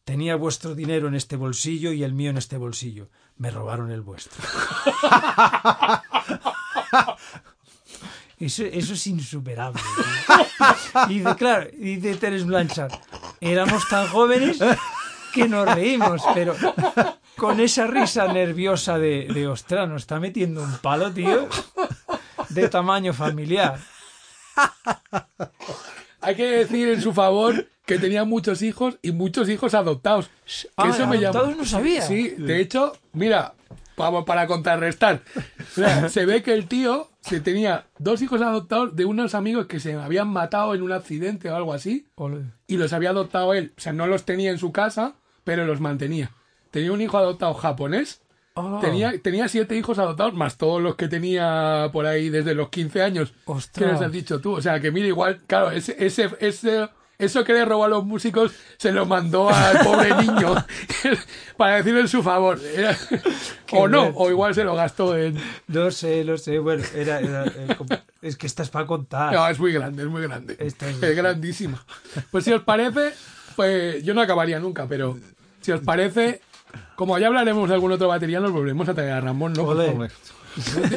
Speaker 5: tenía vuestro dinero en este bolsillo y el mío en este bolsillo me robaron el vuestro (laughs) eso, eso es insuperable tío. y dice claro dice Terence Blanchard éramos tan jóvenes que nos reímos pero con esa risa nerviosa de, de ostras, nos está metiendo un palo, tío, de tamaño familiar.
Speaker 1: Hay que decir en su favor que tenía muchos hijos y muchos hijos adoptados. Que
Speaker 5: Ah,
Speaker 1: eso me llamó-
Speaker 5: adoptados no sabía.
Speaker 1: Sí, de hecho, mira, vamos para contrarrestar. O sea, (laughs) se ve que el tío se tenía dos hijos adoptados de unos amigos que se habían matado en un accidente o algo así y los había adoptado él. O sea, no los tenía en su casa, pero los mantenía. Tenía un hijo adoptado japonés.
Speaker 5: Ah.
Speaker 1: Tenía, tenía siete hijos adoptados, más todos los que tenía por ahí desde los 15 años.
Speaker 5: Ostras.
Speaker 1: ¿Qué les has dicho tú? O sea, que mira, igual, claro, ese, ese, ese, eso que le robó a los músicos se lo mandó al pobre (laughs) niño (laughs) para decirle en su favor. Era- o no, o igual se lo gastó en...
Speaker 5: No sé, no sé. Bueno, era, era, eh, es que estás para contar.
Speaker 1: No, es muy grande, es muy grande.
Speaker 5: Esta es-
Speaker 1: Es grandísima. Pues si os parece, pues yo no acabaría nunca, pero si os parece, como ya hablaremos de algún otro batería, nos volvemos a traer a Ramón, ¿no? Favor.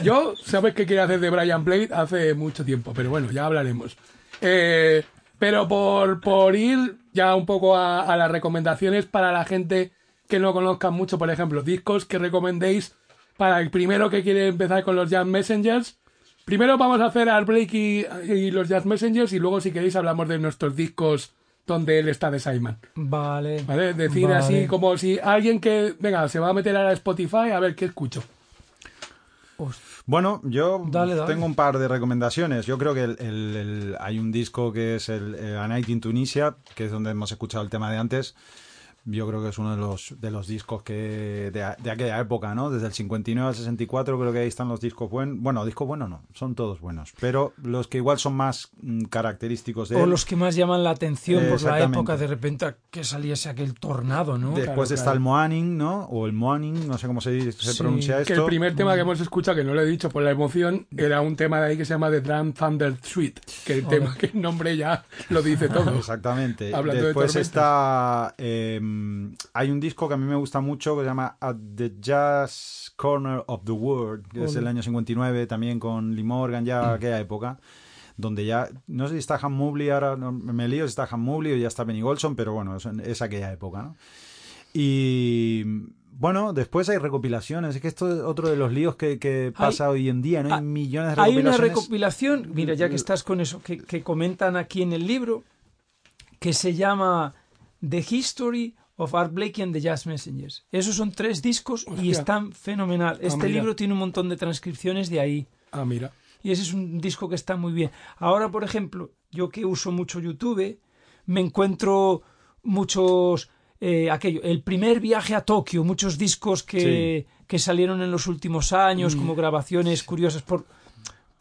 Speaker 1: Yo, sabes que quiero hacer de Brian Blade hace mucho tiempo, pero bueno, ya hablaremos. Eh, pero por, por ir ya un poco a, a las recomendaciones para la gente que no conozca mucho, por ejemplo, discos que recomendéis para el primero que quiere empezar con los Jazz Messengers. Primero vamos a hacer Art Blakey y, y los Jazz Messengers y luego si queréis hablamos de nuestros discos donde él está de Simon.
Speaker 5: Vale.
Speaker 1: ¿Vale? Decir
Speaker 5: Vale.
Speaker 1: así como si alguien que, venga, se va a meter a Spotify a ver qué escucho.
Speaker 5: Host-
Speaker 4: Bueno, yo
Speaker 5: Dale, dale.
Speaker 4: tengo un par de recomendaciones. Yo creo que el- el- el- hay un disco que es el, eh, A Night in Tunisia, que es donde hemos escuchado el tema de antes. Yo creo que es uno de los, de los discos que de, de aquella época, ¿no? Desde el 59 al 64 creo que ahí están los discos buenos. Bueno, discos buenos no, son todos buenos. Pero los que igual son más mm, característicos de
Speaker 5: O
Speaker 4: él.
Speaker 5: los que más llaman la atención por la época, de repente que saliese aquel tornado, ¿no?
Speaker 4: Después
Speaker 1: Claro,
Speaker 4: está
Speaker 1: claro.
Speaker 4: el Moaning, ¿no? O el Moaning, no sé cómo se, dice- se
Speaker 5: Sí,
Speaker 4: pronuncia
Speaker 1: Que
Speaker 4: esto.
Speaker 1: el primer tema que hemos escuchado, que no lo he dicho por la emoción, era un tema de ahí que se llama The Drum Thunder Suite. Que el tema, que el nombre ya lo dice todo. (laughs)
Speaker 4: Exactamente.
Speaker 1: Hablando de
Speaker 4: Después
Speaker 1: tormentas.
Speaker 4: está. eh, hay un disco que a mí me gusta mucho que se llama At the Jazz Corner of the World, que es el año 59, también con Lee Morgan, ya aquella época. Donde ya, no sé si está Han Mobley ahora, no, me lío si está Han Mobley o ya está Benny Golson, pero bueno, es, es aquella época, ¿no? Y bueno, después hay recopilaciones. Es que esto es otro de los líos que, que pasa hoy en día, ¿no? Hay millones de
Speaker 5: Hay una
Speaker 4: recopilaciones.
Speaker 5: recopilación, mira, ya que estás con eso, que, que comentan aquí en el libro, que se llama The History of Art Blakey and the Jazz Messengers. Esos son tres discos y están fenomenal. Este
Speaker 1: mira.
Speaker 5: libro tiene un montón de transcripciones de ahí.
Speaker 1: Ah, mira.
Speaker 5: Y ese es un disco que está muy bien. Ahora, por ejemplo, yo que uso mucho YouTube, me encuentro muchos... eh, aquello, el primer viaje a Tokio, muchos discos que, que salieron en los últimos años, como grabaciones curiosas por,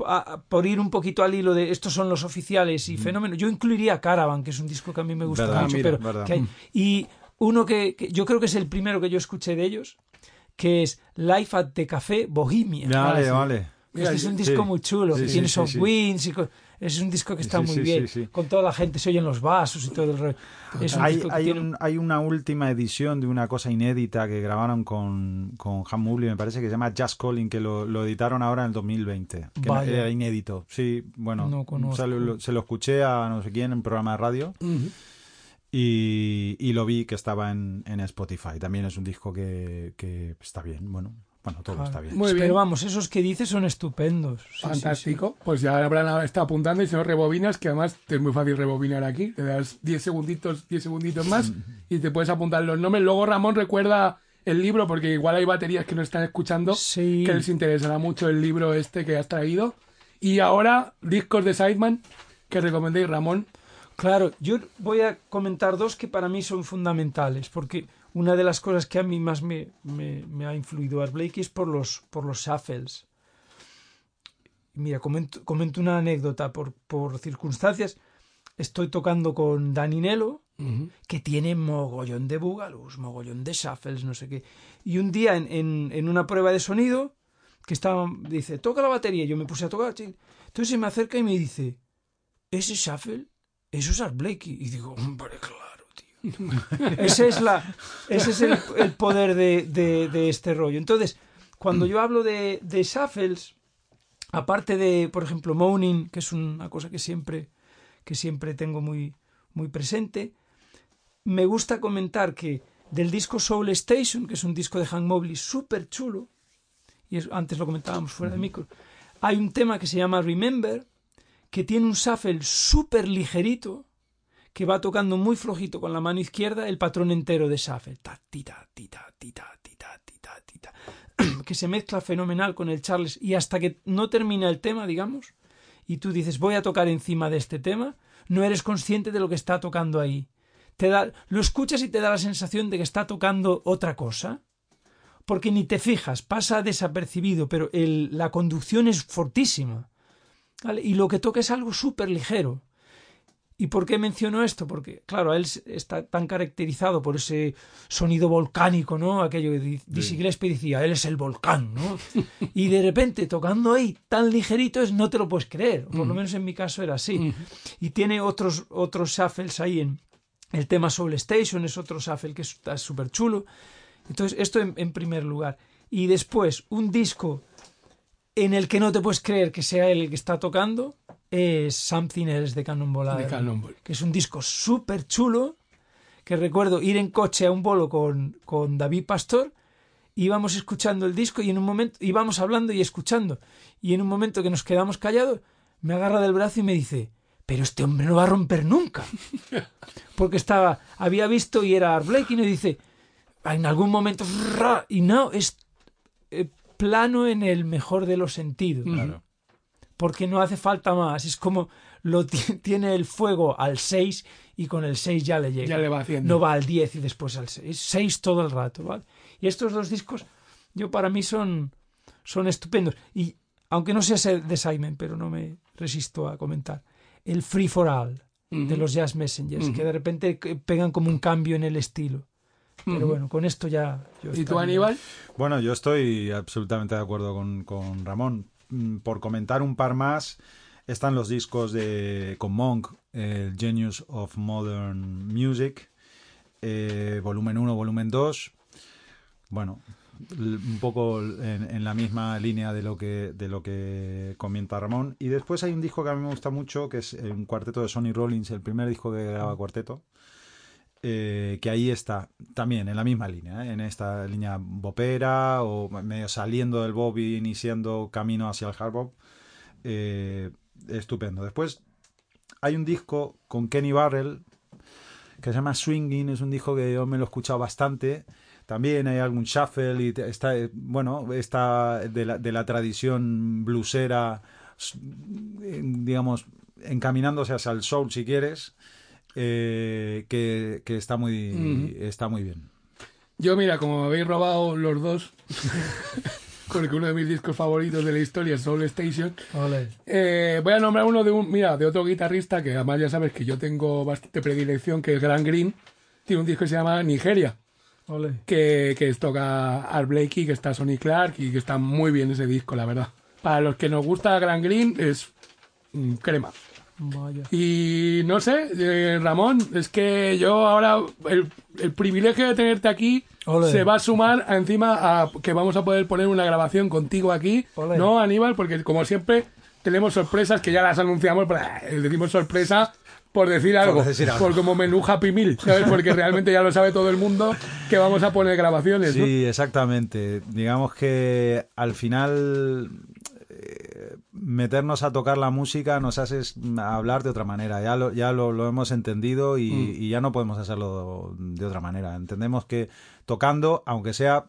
Speaker 5: a- por ir un poquito al hilo de estos son los oficiales y fenómenos. Yo incluiría Caravan, que es un disco que a mí me gusta
Speaker 4: Verdad,
Speaker 5: mucho,
Speaker 1: mira,
Speaker 5: pero que hay- y uno que, que yo creo que es el primero que yo escuché de ellos, que es Life at the Café Bohemia.
Speaker 4: Vale,
Speaker 1: Ah, sí.
Speaker 4: vale.
Speaker 1: Mira,
Speaker 5: Este es un
Speaker 1: sí.
Speaker 5: disco muy chulo,
Speaker 4: Sí,
Speaker 5: tiene
Speaker 4: sí,
Speaker 5: soft
Speaker 4: sí.
Speaker 5: winds y co- es un disco que está
Speaker 4: Sí,
Speaker 5: muy
Speaker 4: sí,
Speaker 5: bien,
Speaker 4: sí, sí.
Speaker 5: con toda la gente, se oyen los vasos y todo el rollo. Es un
Speaker 4: Hay,
Speaker 5: disco que
Speaker 4: hay,
Speaker 5: tiene-
Speaker 4: un- hay una última edición de una cosa inédita que grabaron con, con Han Mobley, me parece que se llama Jazz Calling, que lo, lo editaron ahora en el 2020. Que
Speaker 5: Vaya.
Speaker 4: era inédito. Sí, bueno,
Speaker 5: No conozco.
Speaker 4: se, lo, se lo escuché a no sé quién en un programa de radio. Y, y lo vi que estaba en, en Spotify. También es un disco que, que está bien. Bueno, bueno todo
Speaker 5: Claro.
Speaker 4: está bien.
Speaker 1: Muy bien.
Speaker 5: Pero vamos, esos que dices son estupendos. Sí, sí, sí.
Speaker 1: Fantástico. Pues ya habrán está apuntando y si no rebobinas, que además es muy fácil rebobinar aquí. Te das 10 segunditos, 10 segunditos más y te puedes apuntar los nombres. Luego Ramón recuerda el libro porque igual hay baterías que no están escuchando
Speaker 5: Sí.
Speaker 1: que les interesará mucho el libro este que has traído. Y ahora, discos de Sideman que recomendéis, Ramón.
Speaker 5: Claro, yo voy a comentar dos que para mí son fundamentales, porque una de las cosas que a mí más me, me- me ha influido Art Blakey es por los, por los shuffles. Mira, comento, comento una anécdota. Por, por circunstancias, estoy tocando con Daninelo, que tiene mogollón de boogaloo, mogollón de shuffles, no sé qué. Y un día en, en- en una prueba de sonido, que estaba, dice, toca la batería, yo me puse a tocar, entonces se me acerca y me dice, ese shuffle, es Art Blakey. Y digo, hombre, claro, tío. (laughs) ese es, la, ese es el, el poder de, de- de este rollo. Entonces, cuando yo hablo de, de shuffles, aparte de, por ejemplo, Moaning, que es una cosa que siempre, que siempre tengo muy, muy presente, me gusta comentar que del disco Soul Station, que es un disco de Hank Mobley súper chulo, y es- antes lo comentábamos fuera de micro, hay un tema que se llama Remember, que tiene un shuffle súper ligerito, que va tocando muy flojito con la mano izquierda el patrón entero de shuffle. Ta, ti, ta, ti, ta, ti, ta, ti, ta, ti, ta, ti, ta. (clears throat) que se mezcla fenomenal con el Charles y hasta que no termina el tema, digamos, y tú dices voy a tocar encima de este tema, no eres consciente de lo que está tocando ahí. Te da, lo escuchas y te da la sensación de que está tocando otra cosa, porque ni te fijas, pasa desapercibido, pero el- la conducción es fortísima. ¿Vale? Y lo que toca es algo súper ligero. ¿Y por qué menciono esto? Porque, claro, él está tan caracterizado por ese sonido volcánico, ¿no? Aquello que Di- Dizzy Gillespie decía, él es el volcán, ¿no? (laughs) Y de repente, tocando ahí tan ligerito, es, no te lo puedes creer. Por lo menos en mi caso era así. Y tiene otros, otros shuffles ahí en el tema Soul Station, es otro shuffle que está súper chulo. Entonces, esto en, en primer lugar. Y después, un disco en el que no te puedes creer que sea él el que está tocando es Something Else de Cannonball
Speaker 1: De Cannonball.
Speaker 5: que es un disco súper chulo que recuerdo ir en coche a un bolo con, con David Pastor íbamos escuchando el disco y en un momento íbamos hablando y escuchando y en un momento que nos quedamos callados me agarra del brazo y me dice pero este hombre no va a romper nunca (laughs) porque estaba había visto y era Art Blakey y me dice en algún momento y no es eh, plano en el mejor de los sentidos
Speaker 1: Claro.
Speaker 5: porque no hace falta más. Es como lo ti- (laughs) tiene el fuego al 6 y con el 6 ya le llega.
Speaker 1: Ya le va haciendo.
Speaker 5: No va al 10 y después al 6. 6 todo el rato, ¿vale? Y estos dos discos, yo para mí son, son estupendos. Y aunque no sea ese de Simon, pero no me resisto a comentar, el Free for All de los Jazz Messengers, que de repente que pegan como un cambio en el estilo. Pero bueno, con esto ya... yo
Speaker 1: ¿Y tú, Aníbal?
Speaker 4: Bueno, yo estoy absolutamente de acuerdo con, con Ramón. Mm, Por comentar un par más, están los discos de con Monk, el Genius of Modern Music, eh, volumen 1, volumen 2. Bueno, un poco en, en la misma línea de lo que de lo que comenta Ramón. Y después hay un disco que a mí me gusta mucho, que es un cuarteto de Sonny Rollins, el primer disco que graba cuarteto. Eh, que ahí está también en la misma línea, ¿eh? en esta línea bopera o medio saliendo del bop y iniciando camino hacia el hard bop. Eh, estupendo. Después hay un disco con Kenny Barrell que se llama Swinging, es un disco que yo me lo he escuchado bastante. También hay algún shuffle y está, bueno, está de la, de la tradición eh, digamos, encaminándose hacia el soul si quieres, eh, que, que está muy, está muy bien.
Speaker 1: Yo, mira, como me habéis robado los dos, (laughs) porque uno de mis discos favoritos de la historia es Soul Station, eh, voy a nombrar uno de un, mira, de otro guitarrista que además ya sabes que yo tengo bastante predilección, que es Grant Green. Tiene un disco que se llama Nigeria,
Speaker 5: Ole.
Speaker 1: que, que toca Art Blakey, que está Sonny Clark y que está muy bien ese disco, la verdad. Para los que nos gusta Grant Green es crema.
Speaker 5: Vaya.
Speaker 1: Y no sé, eh, Ramón, es que yo ahora el, el privilegio de tenerte aquí se va a sumar a encima a que vamos a poder poner una grabación contigo aquí. ¿no, Aníbal? Porque como siempre tenemos sorpresas que ya las anunciamos, pero eh, decimos sorpresa por decir algo,
Speaker 4: decir algo.
Speaker 1: por como menú Happy Meal, ¿sabes? Porque realmente ya lo sabe todo el mundo que vamos a poner grabaciones, ¿no?
Speaker 4: Sí, exactamente. Digamos que al final meternos a tocar la música nos hace es- hablar de otra manera. Ya lo, ya lo, lo hemos entendido y,
Speaker 1: Mm.
Speaker 4: y ya no podemos hacerlo de otra manera. Entendemos que tocando, aunque sea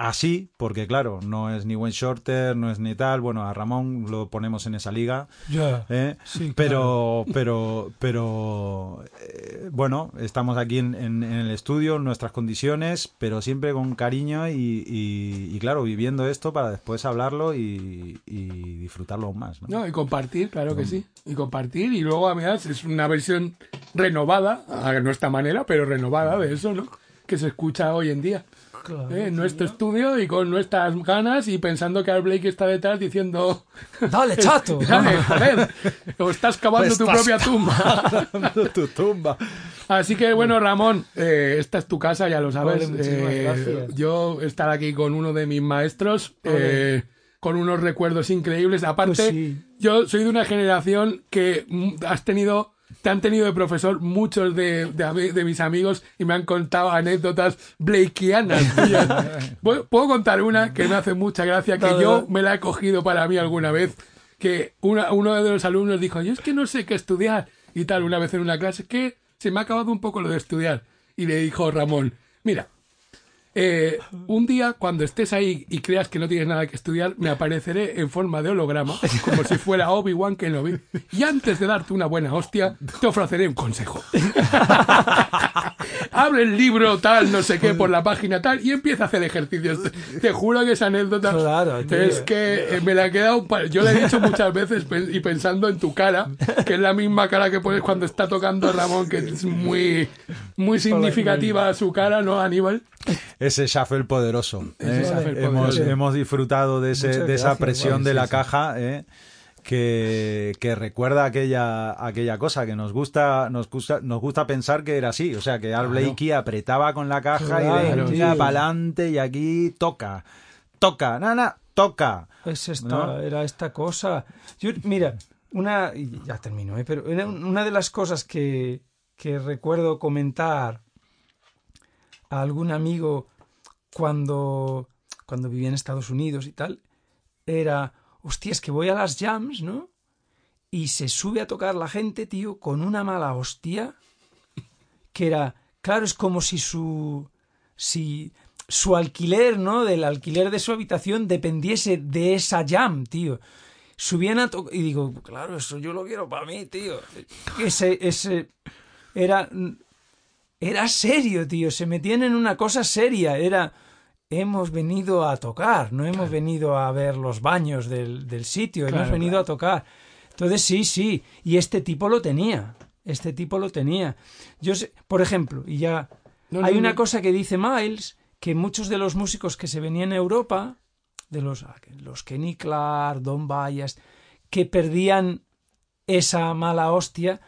Speaker 4: así, porque claro, no es ni Wayne Shorter, no es ni tal, bueno, a Ramón lo ponemos en esa liga.
Speaker 5: Ya.
Speaker 4: ¿eh?
Speaker 5: Sí,
Speaker 4: pero pero pero eh, bueno estamos aquí en, en- en el estudio en nuestras condiciones pero siempre con cariño y, y- y, claro viviendo esto para después hablarlo y, y disfrutarlo aún más ¿no?
Speaker 1: No, y compartir, claro que sí. Y compartir. Y luego, además, es una versión renovada, a nuestra manera, pero renovada de eso, ¿no? Que se escucha hoy en día.
Speaker 5: Claro.
Speaker 1: ¿eh? En nuestro estudio y con nuestras ganas y pensando que Al Blake está detrás diciendo... (laughs)
Speaker 5: Dale, (laughs) chato. (laughs)
Speaker 1: Dale, joder, o estás cavando tu
Speaker 4: Estás
Speaker 1: propia tumba.
Speaker 4: tu tumba
Speaker 1: Así que bueno, Ramón, eh, esta es tu casa, ya lo sabes.
Speaker 5: Vale,
Speaker 1: Eh, yo estar aquí con uno de mis maestros,
Speaker 5: Vale.
Speaker 1: eh, con unos recuerdos increíbles. Aparte,
Speaker 5: Pues sí.
Speaker 1: yo soy de una generación que mm, has tenido, te han tenido de profesor muchos de, de, de mis amigos y me han contado anécdotas blakeianas. (laughs) tío. Puedo contar una que me hace mucha gracia, que yo me la he cogido para mí alguna vez, que una- uno de los alumnos dijo, yo es que no sé qué estudiar y tal, una vez en una clase, que se me ha acabado un poco lo de estudiar. Y le dijo Ramón, mira, eh, un día cuando estés ahí y creas que no tienes nada que estudiar, me apareceré en forma de holograma, como si fuera Obi-Wan Kenobi, y antes de darte una buena hostia, te ofreceré un consejo. (laughs) Abre el libro tal, no sé qué, por la página tal, y empieza a hacer ejercicios. Te, juro que esa anécdota
Speaker 5: Claro, tío.
Speaker 1: es que eh, me la he quedado... Yo le he dicho muchas veces y pensando en tu cara, que es la misma cara que pones cuando está tocando Ramón, que es muy, muy significativa su cara, ¿no, Aníbal?
Speaker 4: Ese shuffle poderoso
Speaker 1: Ese
Speaker 4: ¿eh?
Speaker 1: shuffle
Speaker 4: hemos,
Speaker 1: poderoso.
Speaker 4: hemos disfrutado de, ese, de esa presión de la caja ¿eh? que, que recuerda aquella, aquella cosa que nos gusta, nos gusta, nos gusta pensar que era así. O sea, que Al Blakey apretaba con la caja
Speaker 5: Claro,
Speaker 4: y venga
Speaker 5: tío.
Speaker 4: para adelante y aquí toca, toca, nana, toca.
Speaker 5: Es esta,
Speaker 4: ¿No?
Speaker 5: era esta cosa. Yo, mira, una. y Ya termino, ¿eh? pero una de las cosas que, que recuerdo comentar a algún amigo cuando, cuando vivía en Estados Unidos y tal, era, hostia, es que voy a las jams, ¿no? Y se sube a tocar la gente, tío, con una mala hostia, que era, claro, es como si su, si su alquiler, ¿no? Del alquiler de su habitación dependiese de esa jam, tío. Subían a tocar, y digo, claro, eso yo lo quiero para mí, tío. Ese, ese, era era serio, tío, se metían en una cosa seria, era hemos venido a tocar, no hemos venido a ver los baños del, del sitio, hemos venido
Speaker 1: claro.
Speaker 5: a tocar. Entonces sí, sí, y este tipo lo tenía, este tipo lo tenía. Yo sé, por ejemplo, y ya
Speaker 1: No,
Speaker 5: hay
Speaker 1: no,
Speaker 5: una
Speaker 1: no.
Speaker 5: cosa que dice Miles, que muchos de los músicos que se venían a Europa, de los, los Kenny Clark, Don Bayas, que perdían esa mala hostia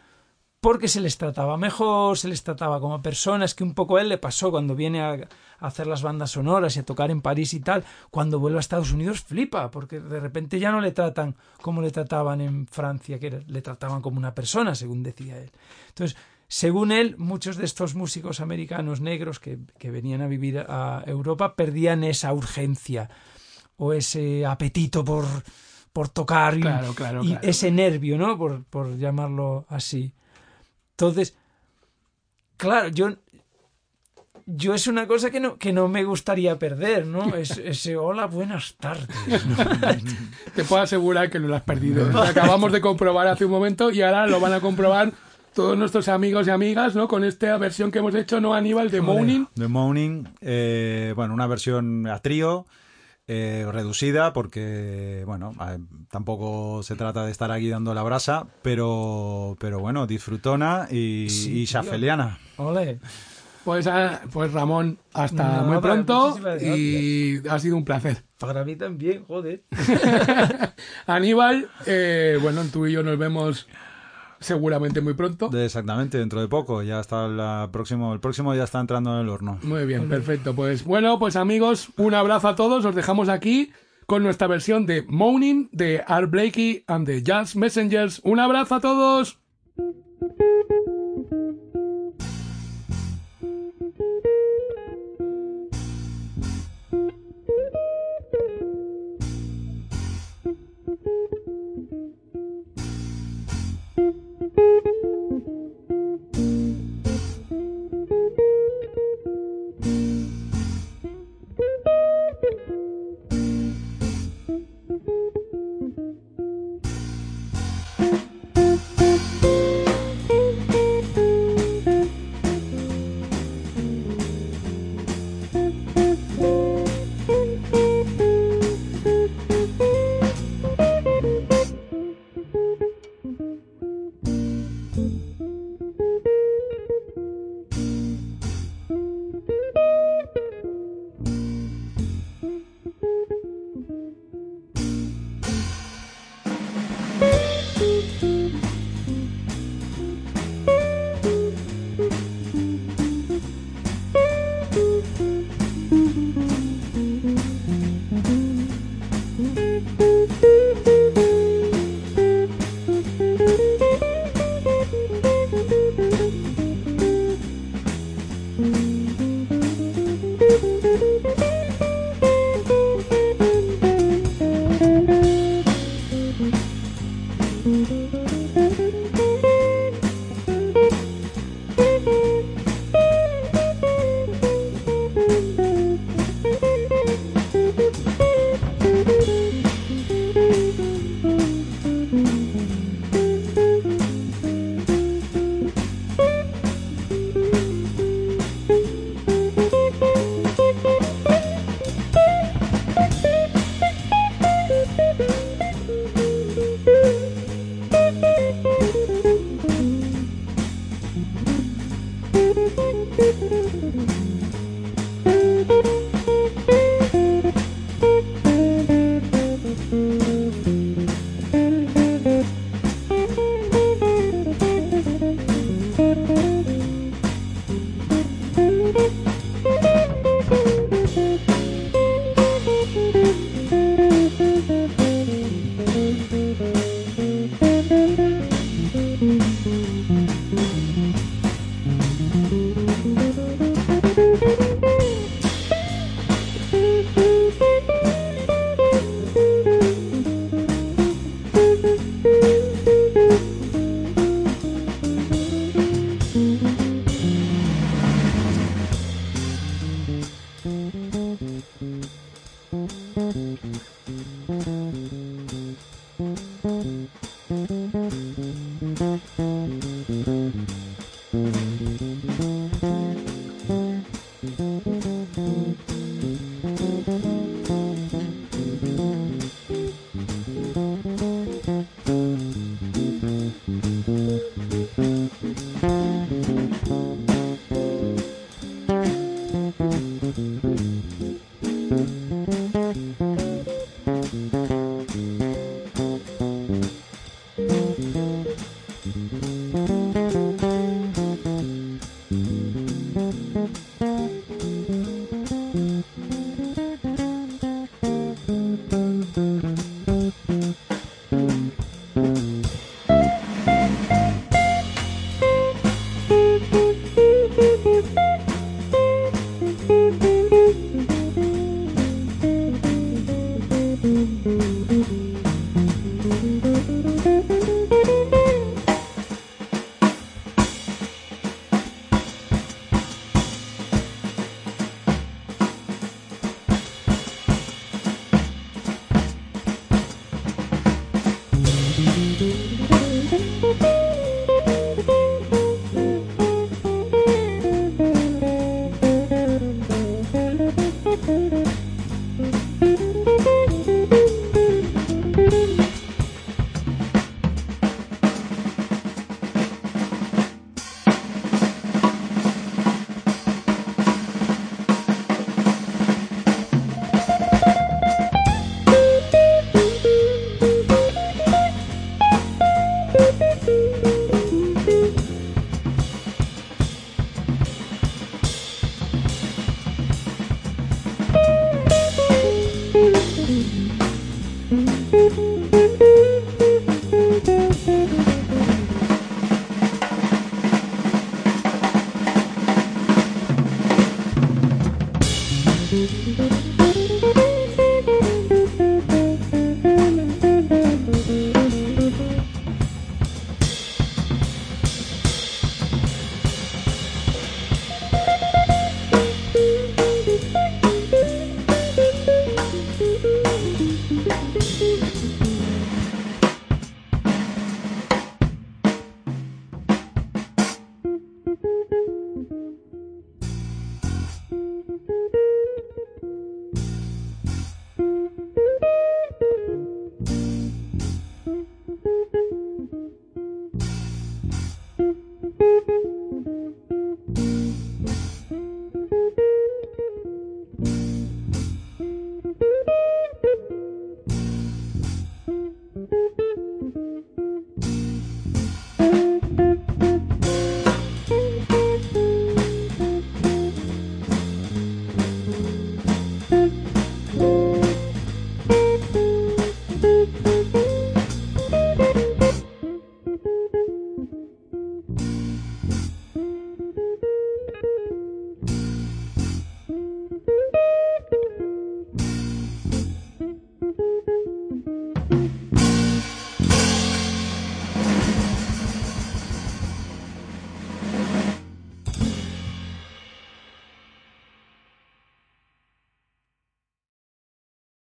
Speaker 5: porque se les trataba mejor, se les trataba como personas, que un poco a él le pasó cuando viene a, hacer las bandas sonoras y a tocar en París y tal, cuando vuelve a Estados Unidos flipa, porque de repente ya no le tratan como le trataban en Francia, que le trataban como una persona, según decía él. Entonces, según él, muchos de estos músicos americanos negros que, que venían a vivir a Europa perdían esa urgencia o ese apetito por, por tocar y,
Speaker 1: Claro, claro,
Speaker 5: y
Speaker 1: claro.
Speaker 5: ese nervio, ¿no? Por, por llamarlo así. Entonces, claro, yo, yo es una cosa que no, que no me gustaría perder, ¿no? Es, (laughs) ese hola, buenas tardes. ¿no? (laughs)
Speaker 1: Te puedo asegurar que no lo has perdido. Lo acabamos de comprobar hace un momento y ahora lo van a comprobar todos nuestros amigos y amigas, ¿no? Con esta versión que hemos hecho, ¿no, Aníbal? De Moaning.
Speaker 4: The Moaning, eh, bueno, una versión a trío, eh, reducida, porque, bueno, eh, tampoco se trata de estar aquí dando la brasa, pero, pero bueno, disfrutona y,
Speaker 5: Sí,
Speaker 4: y chafeliana.
Speaker 5: Ole.
Speaker 1: Pues, ah, pues Ramón, hasta muy pronto y ha sido un placer.
Speaker 5: Para mí también, joder. (laughs)
Speaker 1: Aníbal, eh, bueno, tú y yo nos vemos seguramente muy pronto.
Speaker 4: Exactamente, dentro de poco. Ya está la próximo, el próximo ya está entrando en el horno.
Speaker 1: Muy bien, perfecto. Pues bueno, pues amigos, un abrazo a todos. Os dejamos aquí con nuestra versión de Moaning de Art Blakey and the Jazz Messengers. Un abrazo a todos.
Speaker 6: thank you.